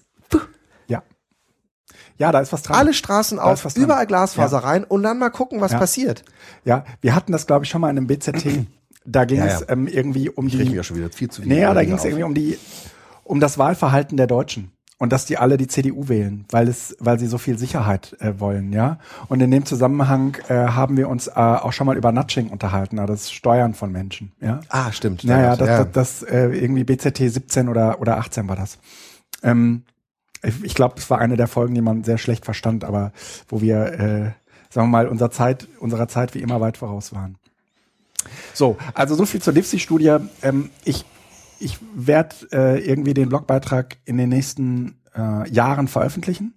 Ja, da ist was dran. alle Straßen Da auf, überall Glasfaser Ja. rein und dann mal gucken, was Ja. passiert. Ja, wir hatten das, glaube ich, schon mal in einem BZT. Da ging Ja, es ähm, irgendwie um Ich die. ja schon wieder viel zu viel. Nee, ja, da ging es irgendwie um die, um das Wahlverhalten der Deutschen. Und dass die alle die CDU wählen, weil es, weil sie so viel Sicherheit äh, wollen, ja. Und in dem Zusammenhang äh, haben wir uns äh, auch schon mal über Nudging unterhalten, also das Steuern von Menschen, ja. Ah, stimmt. Naja, ja. das, das, das äh, irgendwie BZT 17 oder, oder 18 war das. Ähm, ich glaube, das war eine der Folgen, die man sehr schlecht verstand, aber wo wir, äh, sagen wir mal, unserer Zeit, unserer Zeit wie immer weit voraus waren. So, also so viel zur Lipsy-Studie. Ähm, ich ich werde äh, irgendwie den Blogbeitrag in den nächsten äh, Jahren veröffentlichen.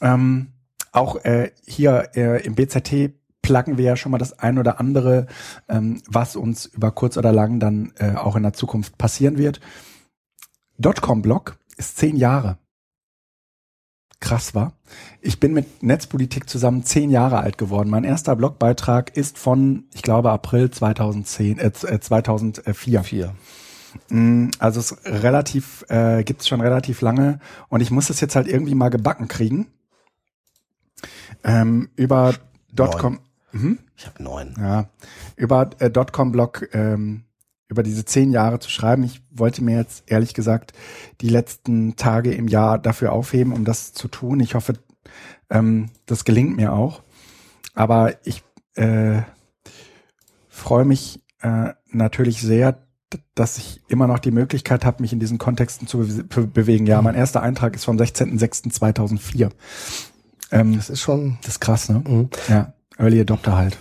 Ähm, auch äh, hier äh, im BZT pluggen wir ja schon mal das ein oder andere, ähm, was uns über kurz oder lang dann äh, auch in der Zukunft passieren wird. Dotcom-Blog ist zehn Jahre. Krass war. Ich bin mit Netzpolitik zusammen zehn Jahre alt geworden. Mein erster Blogbeitrag ist von, ich glaube, April 2010, äh, 2004. Vier. Mm, Also es relativ, äh, gibt es schon relativ lange und ich muss es jetzt halt irgendwie mal gebacken kriegen. Ähm, über Dotcom, Ich habe neun. ja, über äh, Dotcom-Blog ähm, über diese zehn Jahre zu schreiben. Ich wollte mir jetzt ehrlich gesagt die letzten Tage im Jahr dafür aufheben, um das zu tun. Ich hoffe, ähm, das gelingt mir auch. Aber ich äh, freue mich äh, natürlich sehr, dass ich immer noch die Möglichkeit habe, mich in diesen Kontexten zu be be bewegen. Ja, mein erster Eintrag ist vom 16.06.2004. Ähm, Das ist schon. das ist krass, ne? Mhm. Ja, Early Adopter halt.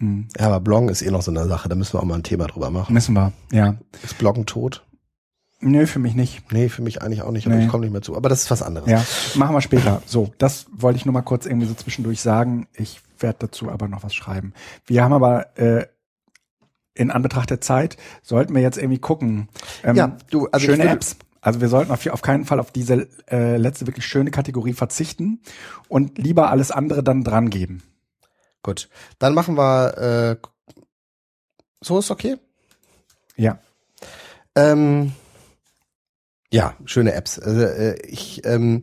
Ja, aber Bloggen ist eh noch so eine Sache. Da müssen wir auch mal ein Thema drüber machen. Müssen wir, ja. Ist Bloggen tot? Nö, für mich nicht. Nee, für mich eigentlich auch nicht, aber Nee. ich komme nicht mehr zu. Aber das ist was anderes. Ja, machen wir später. So, das wollte ich nur mal kurz irgendwie so zwischendurch sagen. Ich werde dazu aber noch was schreiben. Wir haben aber äh, in Anbetracht der Zeit sollten wir jetzt irgendwie gucken. Ähm, Ja, du, also schöne würde- Apps. Also wir sollten auf, auf keinen Fall auf diese äh, letzte wirklich schöne Kategorie verzichten und lieber alles andere dann dran geben. Gut. Dann machen wir äh, so ist okay. Ja. Ähm, ja, schöne Apps. Also, äh, ich ähm,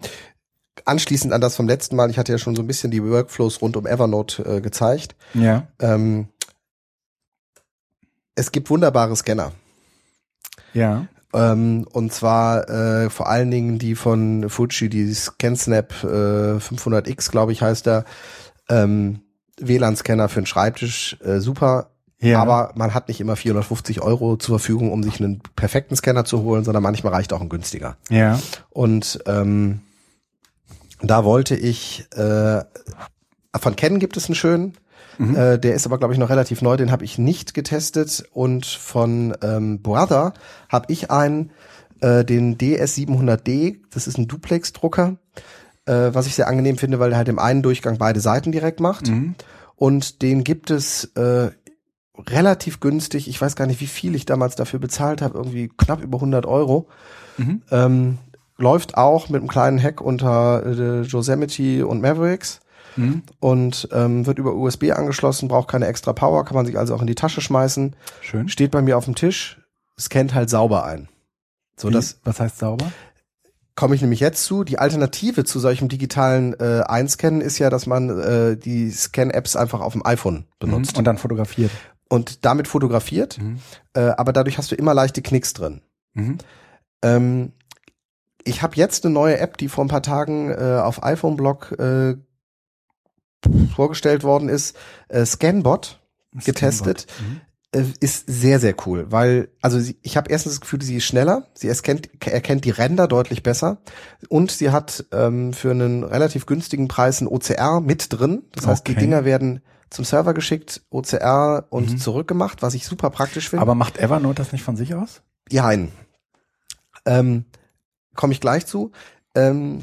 anschließend an das vom letzten Mal, ich hatte ja schon so ein bisschen die Workflows rund um Evernote äh, gezeigt. Ja. Ähm, es gibt wunderbare Scanner. Ja. Ähm, und zwar äh, vor allen Dingen die von Fuji, die ScanSnap äh, 500X, glaube ich, heißt der. Ähm, WLAN-Scanner für den Schreibtisch, äh, super. Ja. Aber man hat nicht immer 450 Euro zur Verfügung, um sich einen perfekten Scanner zu holen, sondern manchmal reicht auch ein günstiger. Ja. Und ähm, da wollte ich, äh, von Canon gibt es einen schönen, äh, der ist aber, glaube ich, noch relativ neu, den habe ich nicht getestet. Und von ähm, Brother habe ich einen, äh, den DS700D, das ist ein Duplex-Drucker, äh, was ich sehr angenehm finde, weil der halt im einen Durchgang beide Seiten direkt macht. Mhm. Und den gibt es äh, relativ günstig. Ich weiß gar nicht, wie viel ich damals dafür bezahlt habe. Irgendwie knapp über 100 Euro. Mhm. Ähm, läuft auch mit einem kleinen Hack unter äh, Yosemite und Mavericks Mhm. und ähm, wird über USB angeschlossen, braucht keine extra Power, kann man sich also auch in die Tasche schmeißen. Schön. Steht bei mir auf dem Tisch, scannt halt sauber ein. So, Wie? das was heißt sauber? Komme ich nämlich jetzt zu. Die Alternative zu solchem digitalen äh, Einscannen ist ja, dass man äh, die Scan-Apps einfach auf dem iPhone benutzt Mhm. Und dann fotografiert. und damit fotografiert. Mhm. Äh, aber dadurch hast du immer leichte Knicks drin. Mhm. Ähm, ich habe jetzt eine neue App, die vor ein paar Tagen äh, auf iPhone-Blog äh, vorgestellt worden ist, äh, Scanbot, getestet. Mhm. Äh, ist sehr, sehr cool, weil, also sie, ich habe erstens das Gefühl, sie ist schneller, sie erkennt, erkennt die Ränder deutlich besser und sie hat ähm, für einen relativ günstigen Preis ein OCR mit drin. Das heißt, die Okay. Dinger werden zum Server geschickt, OCR und zurückgemacht, was ich super praktisch finde. Aber macht Evernote das nicht von sich aus? Jein. Ähm, Komme ich gleich zu. Ähm,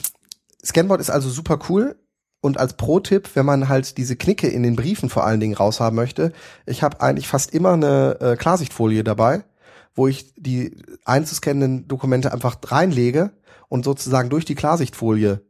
Scanbot ist also super cool. Und als Pro-Tipp, wenn man halt diese Knicke in den Briefen vor allen Dingen raushaben möchte, ich habe eigentlich fast immer eine äh, Klarsichtfolie dabei, wo ich die einzuscannenden Dokumente einfach reinlege und sozusagen durch die Klarsichtfolie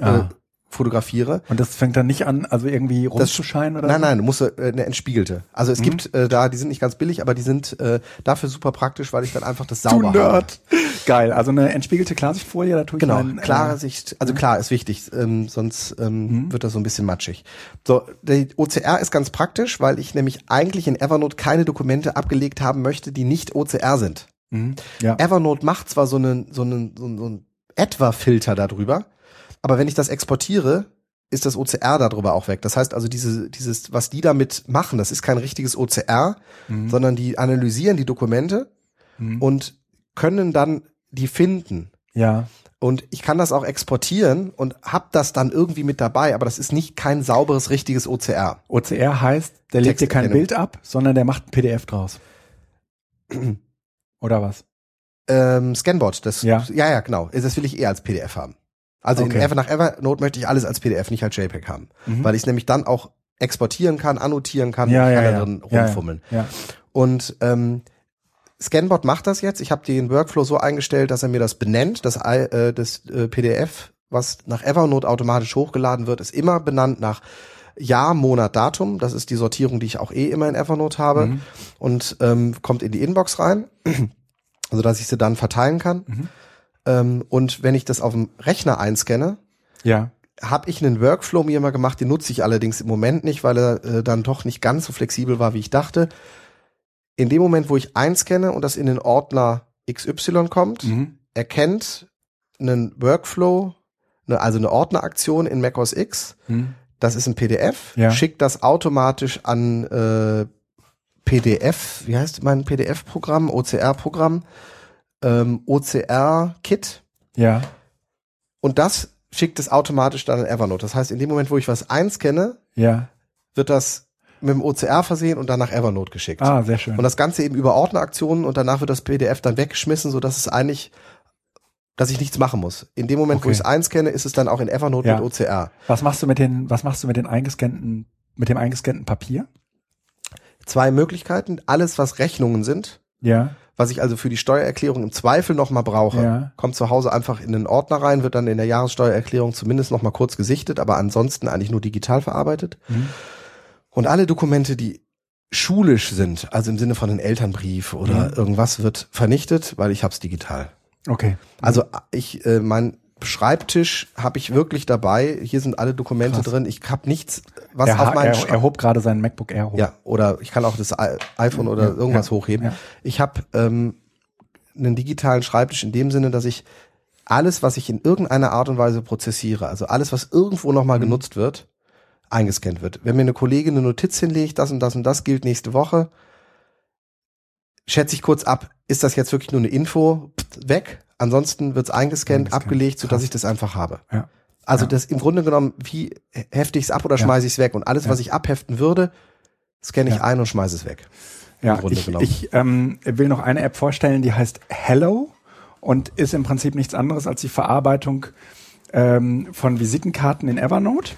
Ah. äh, fotografiere. Und das fängt dann nicht an, also irgendwie rumzuscheinen oder Nein, nein, du musst äh, eine entspiegelte. Also es gibt äh, da, die sind nicht ganz billig, aber die sind äh, dafür super praktisch, weil ich dann einfach das Du sauber habe. Nerd. Geil, also eine entspiegelte Klarsichtfolie, da tue ich Genau, klare äh, Sicht, also klar ist wichtig, ähm, sonst ähm, wird das so ein bisschen matschig. So, der OCR ist ganz praktisch, weil ich nämlich eigentlich in Evernote keine Dokumente abgelegt haben möchte, die nicht OCR sind. mhm. Ja. Evernote macht zwar so einen so einen so einen, so einen etwa-Filter darüber, aber wenn ich das exportiere, ist das OCR darüber auch weg. Das heißt also, diese, dieses, was die damit machen, das ist kein richtiges OCR, sondern die analysieren die Dokumente Mhm. und können dann die finden. ja. Und ich kann das auch exportieren und hab das dann irgendwie mit dabei, aber das ist nicht kein sauberes, richtiges OCR. OCR heißt, der legt dir kein. Bild ab, sondern der macht ein PDF draus. Oder was? Ähm, Scanbot, das, Ja. ja, ja, genau. Das will ich eher als PDF haben. Also Okay. in Ever, nach Evernote möchte ich alles als PDF, nicht als JPEG haben, weil ich es nämlich dann auch exportieren kann, annotieren kann, Mhm. Ja, ja, kann da ja. drin Ja, ja. rumfummeln. Ja. Und ähm, Scanbot macht das jetzt. Ich habe den Workflow so eingestellt, dass er mir das benennt. Das, äh, das äh, PDF, was nach Evernote automatisch hochgeladen wird, ist immer benannt nach Jahr, Monat, Datum. Das ist die Sortierung, die ich auch eh immer in Evernote habe. Mhm. Und ähm, kommt in die Inbox rein, also dass ich sie dann verteilen kann. Mhm. Ähm, und wenn ich das auf dem Rechner einscanne, Ja. habe ich einen Workflow mir mal gemacht, den nutze ich allerdings im Moment nicht, weil er äh, dann doch nicht ganz so flexibel war, wie ich dachte. In dem Moment, wo ich einscanne und das in den Ordner XY kommt, Mhm. erkennt einen Workflow, eine, also eine Ordneraktion in macOS X, Mhm. das ist ein PDF, Ja. schickt das automatisch an äh, PDF, wie heißt mein PDF-Programm, OCR-Programm, ähm, OCR-Kit Ja. und das schickt es automatisch dann in Evernote. Das heißt, in dem Moment, wo ich was einscanne, Ja. wird das mit dem OCR versehen und dann nach Evernote geschickt. Ah, sehr schön. Und das Ganze eben über Ordneraktionen und danach wird das PDF dann weggeschmissen, so dass es eigentlich, dass ich nichts machen muss. In dem Moment, wo Okay. ich es einscanne, ist es dann auch in Evernote Ja. mit OCR. Was machst du mit den, was machst du mit den eingescannten, mit dem eingescannten Papier? Zwei Möglichkeiten. Alles, was Rechnungen sind, Ja. Was ich also für die Steuererklärung im Zweifel nochmal brauche, Ja. kommt zu Hause einfach in den Ordner rein, wird dann in der Jahressteuererklärung zumindest nochmal kurz gesichtet, aber ansonsten eigentlich nur digital verarbeitet. Mhm. Und alle Dokumente, die schulisch sind, also im Sinne von einem Elternbrief oder Mhm. irgendwas, wird vernichtet, weil ich hab's digital. Okay. Also ich, äh, mein Schreibtisch habe ich wirklich dabei. Hier sind alle Dokumente Krass. drin. Ich habe nichts, was er, auf meinen er, er hob gerade seinen MacBook Air hoch. ja, oder ich kann auch das iPhone oder Ja, irgendwas ja, hochheben. ja. Ich habe ähm, einen digitalen Schreibtisch in dem Sinne, dass ich alles, was ich in irgendeiner Art und Weise prozessiere, also alles, was irgendwo nochmal Mhm. genutzt wird, eingescannt wird. Wenn mir eine Kollegin eine Notiz hinlegt, das und das und das gilt nächste Woche, schätze ich kurz ab, ist das jetzt wirklich nur eine Info, weg. Ansonsten wird's eingescannt, Eingescannt. abgelegt, sodass Krass. ich das einfach habe. Ja. Also Ja. das im Grunde genommen, wie hefte ich es ab oder Ja. schmeiße ich es weg? Und alles, Ja. was ich abheften würde, scanne ich ein und schmeiße es weg. Ja, im Grunde ich, genommen. ich ähm, will noch eine App vorstellen, die heißt Hello und ist im Prinzip nichts anderes als die Verarbeitung ähm, von Visitenkarten in Evernote.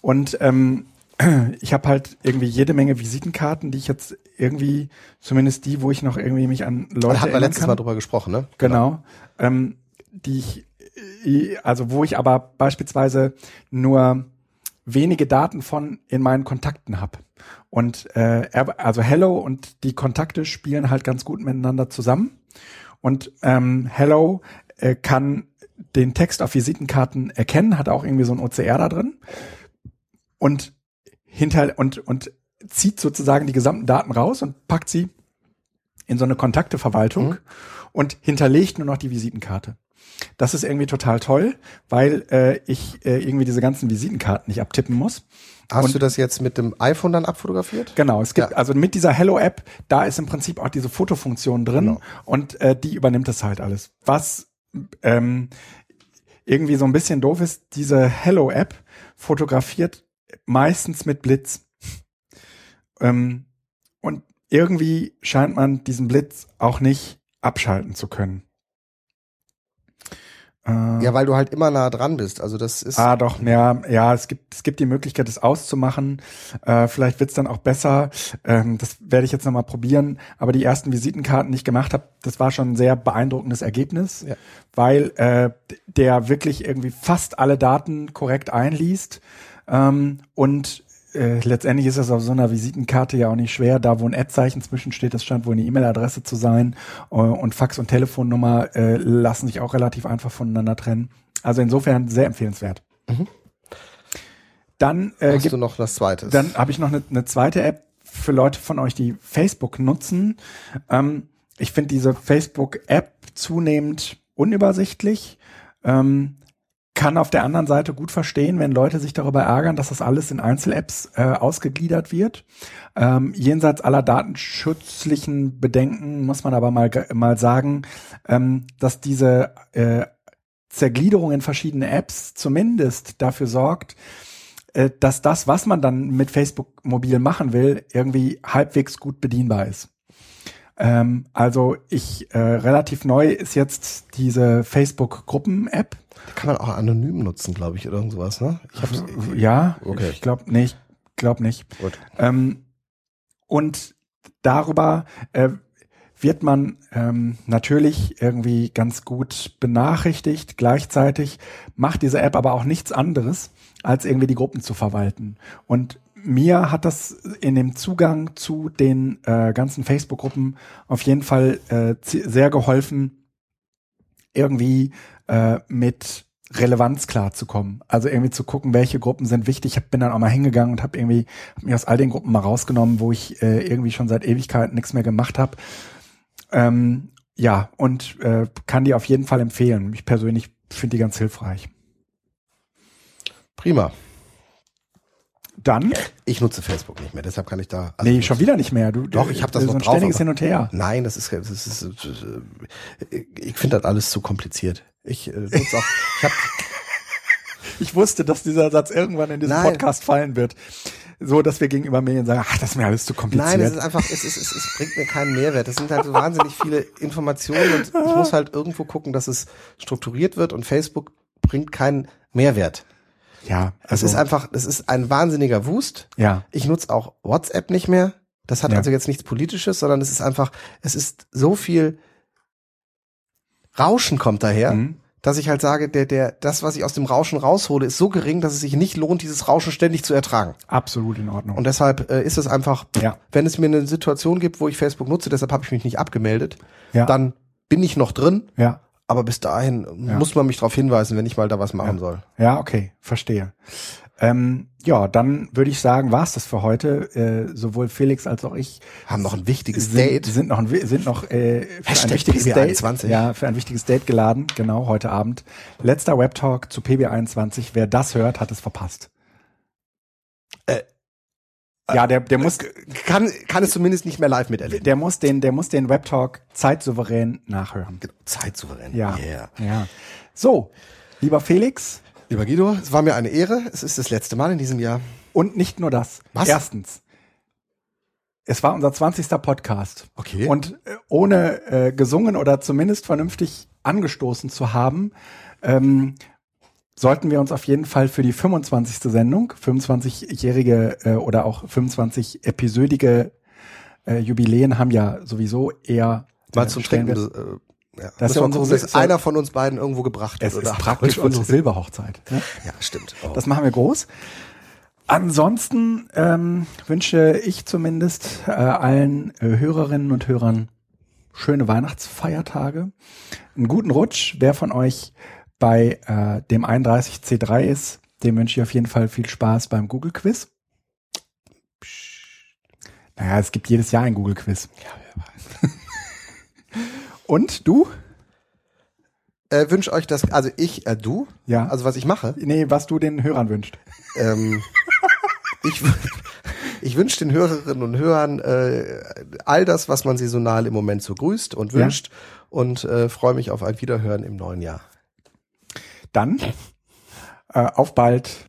Und ähm, ich habe halt irgendwie jede Menge Visitenkarten, die ich jetzt irgendwie, zumindest die, wo ich noch irgendwie mich an Leute Da hatten wir letztes kann. Mal drüber gesprochen, ne? Genau. Ähm, die ich, also wo ich aber beispielsweise nur wenige Daten von in meinen Kontakten habe. Und äh, also Hello und die Kontakte spielen halt ganz gut miteinander zusammen. Und ähm, Hello äh, kann den Text auf Visitenkarten erkennen, hat auch irgendwie so ein OCR da drin und hinter und und zieht sozusagen die gesamten Daten raus und packt sie in so eine Kontakteverwaltung Mhm. und hinterlegt nur noch die Visitenkarte. Das ist irgendwie total toll, weil äh, ich äh, irgendwie diese ganzen Visitenkarten nicht abtippen muss. Hast Und- du das jetzt mit dem iPhone dann abfotografiert? Genau, es gibt Ja. also mit dieser Hello-App, da ist im Prinzip auch diese Fotofunktion drin Genau. und äh, die übernimmt das halt alles. Was ähm, irgendwie so ein bisschen doof ist, diese Hello-App fotografiert meistens mit Blitz. ähm, und irgendwie scheint man diesen Blitz auch nicht abschalten zu können. Ja, weil du halt immer nah dran bist. Also das ist Ah, doch, ja, ja, es gibt, es gibt die Möglichkeit, das auszumachen. Äh, vielleicht wird's dann auch besser. Ähm, das werde ich jetzt nochmal probieren. Aber die ersten Visitenkarten, die ich gemacht habe, das war schon ein sehr beeindruckendes Ergebnis, Ja. weil äh, der wirklich irgendwie fast alle Daten korrekt einliest. Ähm, und äh, letztendlich ist das auf so einer Visitenkarte ja auch nicht schwer. Da, wo ein Ad-Zeichen zwischensteht, das scheint wohl eine E-Mail-Adresse zu sein. Äh, und Fax und Telefonnummer äh, lassen sich auch relativ einfach voneinander trennen. Also insofern sehr empfehlenswert. Mhm. Dann, äh, hast du noch was zweites. dann habe ich noch eine, eine zweite App für Leute von euch, die Facebook nutzen. Ähm, ich finde diese Facebook-App zunehmend unübersichtlich. Ähm, kann auf der anderen Seite gut verstehen, wenn Leute sich darüber ärgern, dass das alles in Einzel-Apps äh, ausgegliedert wird. Ähm, jenseits aller datenschutzlichen Bedenken muss man aber mal, mal sagen, ähm, dass diese äh, Zergliederung in verschiedene Apps zumindest dafür sorgt, äh, dass das, was man dann mit Facebook mobil machen will, irgendwie halbwegs gut bedienbar ist. Ähm, also ich äh, relativ neu ist jetzt diese Facebook-Gruppen-App. Die kann man auch anonym nutzen, glaube ich, oder irgendwas, ne? Ich hab's, Ja, Okay. ich glaube nicht. Glaub nicht. Gut. Ähm, und darüber äh, wird man ähm, natürlich irgendwie ganz gut benachrichtigt. Gleichzeitig macht diese App aber auch nichts anderes, als irgendwie die Gruppen zu verwalten. Und mir hat das in dem Zugang zu den äh, ganzen Facebook-Gruppen auf jeden Fall äh, sehr geholfen, irgendwie äh, mit Relevanz klarzukommen. Also irgendwie zu gucken, welche Gruppen sind wichtig. Ich bin dann auch mal hingegangen und habe irgendwie hab mir aus all den Gruppen mal rausgenommen, wo ich äh, irgendwie schon seit Ewigkeiten nichts mehr gemacht habe. Ähm, ja, und äh, kann die auf jeden Fall empfehlen. Ich persönlich finde die ganz hilfreich. Prima. Dann, Ich nutze Facebook nicht mehr, deshalb kann ich da. also nee, schon wieder nicht mehr. Du, Doch, ich habe das so noch ein drauf. ständiges Hin und Her. Nein, das ist, das ist, das ist äh, ich finde das alles zu kompliziert. Ich äh, nutze auch. Ich habe Ich wusste, dass dieser Satz irgendwann in diesem Nein. Podcast fallen wird. So, dass wir gegenüber Medien sagen, ach, das ist mir alles zu kompliziert. Nein, es ist einfach, es, ist, es, es bringt mir keinen Mehrwert. Es sind halt so wahnsinnig viele Informationen und ich muss halt irgendwo gucken, dass es strukturiert wird und Facebook bringt keinen Mehrwert. Ja, Es also, ist einfach, es ist ein wahnsinniger Wust. ja, Ich nutze auch WhatsApp nicht mehr. Das hat Ja. also jetzt nichts Politisches, sondern es ist einfach, es ist so viel Rauschen kommt daher, Mhm. dass ich halt sage, der, der, das, was ich aus dem Rauschen raushole, ist so gering, dass es sich nicht lohnt, dieses Rauschen ständig zu ertragen. absolut in Ordnung. Und deshalb äh, ist es einfach, Ja. wenn es mir eine Situation gibt, wo ich Facebook nutze, deshalb habe ich mich nicht abgemeldet, Ja. dann bin ich noch drin, ja, aber bis dahin Ja. muss man mich darauf hinweisen, wenn ich mal da was machen Ja. soll. ja, okay, verstehe. Ähm, ja, dann würde ich sagen, war's das für heute. Äh, sowohl Felix als auch ich Haben noch ein wichtiges sind, Date. sind noch ein, sind noch äh, für Hashtag ein wichtiges PB21. Date, ja, für ein wichtiges Date geladen. Genau heute Abend. Letzter Webtalk zu PB21. Wer das hört, hat es verpasst. Äh, ja, der, der muss, Kann, kann es zumindest nicht mehr live miterleben. der muss den, der muss den Webtalk zeitsouverän nachhören. Genau, Zeitsouverän. Ja, Yeah. ja. So, lieber Felix, Lieber Guido, es war mir eine Ehre. Es ist das letzte Mal in diesem Jahr. und nicht nur das. Was? Erstens, es war unser 20. Podcast. Okay. Und äh, ohne äh, gesungen oder zumindest vernünftig angestoßen zu haben, ähm, sollten wir uns auf jeden Fall für die 25. Sendung, 25-jährige äh, oder auch 25-episödige äh, Jubiläen haben ja sowieso eher mal äh, zum Stellenwert. Trinken. Äh, ja. Das ist ja unsere- gucken, dass einer von uns beiden irgendwo gebracht Es ist praktisch unsere. Silberhochzeit. Ne? Ja, stimmt. Oh. Das machen wir groß. Ansonsten ähm, wünsche ich zumindest äh, allen äh, Hörerinnen und Hörern schöne Weihnachtsfeiertage, einen guten Rutsch. Wer von euch bei äh, dem 31C3 ist, dem wünsche ich auf jeden Fall viel Spaß beim Google Quiz. Naja, es gibt jedes Jahr ein Google Quiz. ja, wer weiß. Und du? Äh, wünsche euch das, also ich, äh, du, Ja. also was ich mache, Nee, was du den Hörern wünscht. ähm, ich, ich wünsche den Hörerinnen und Hörern äh, all das, was man saisonal im Moment so grüßt und Ja. wünscht und äh, freue mich auf ein Wiederhören im neuen Jahr. Dann äh, auf bald.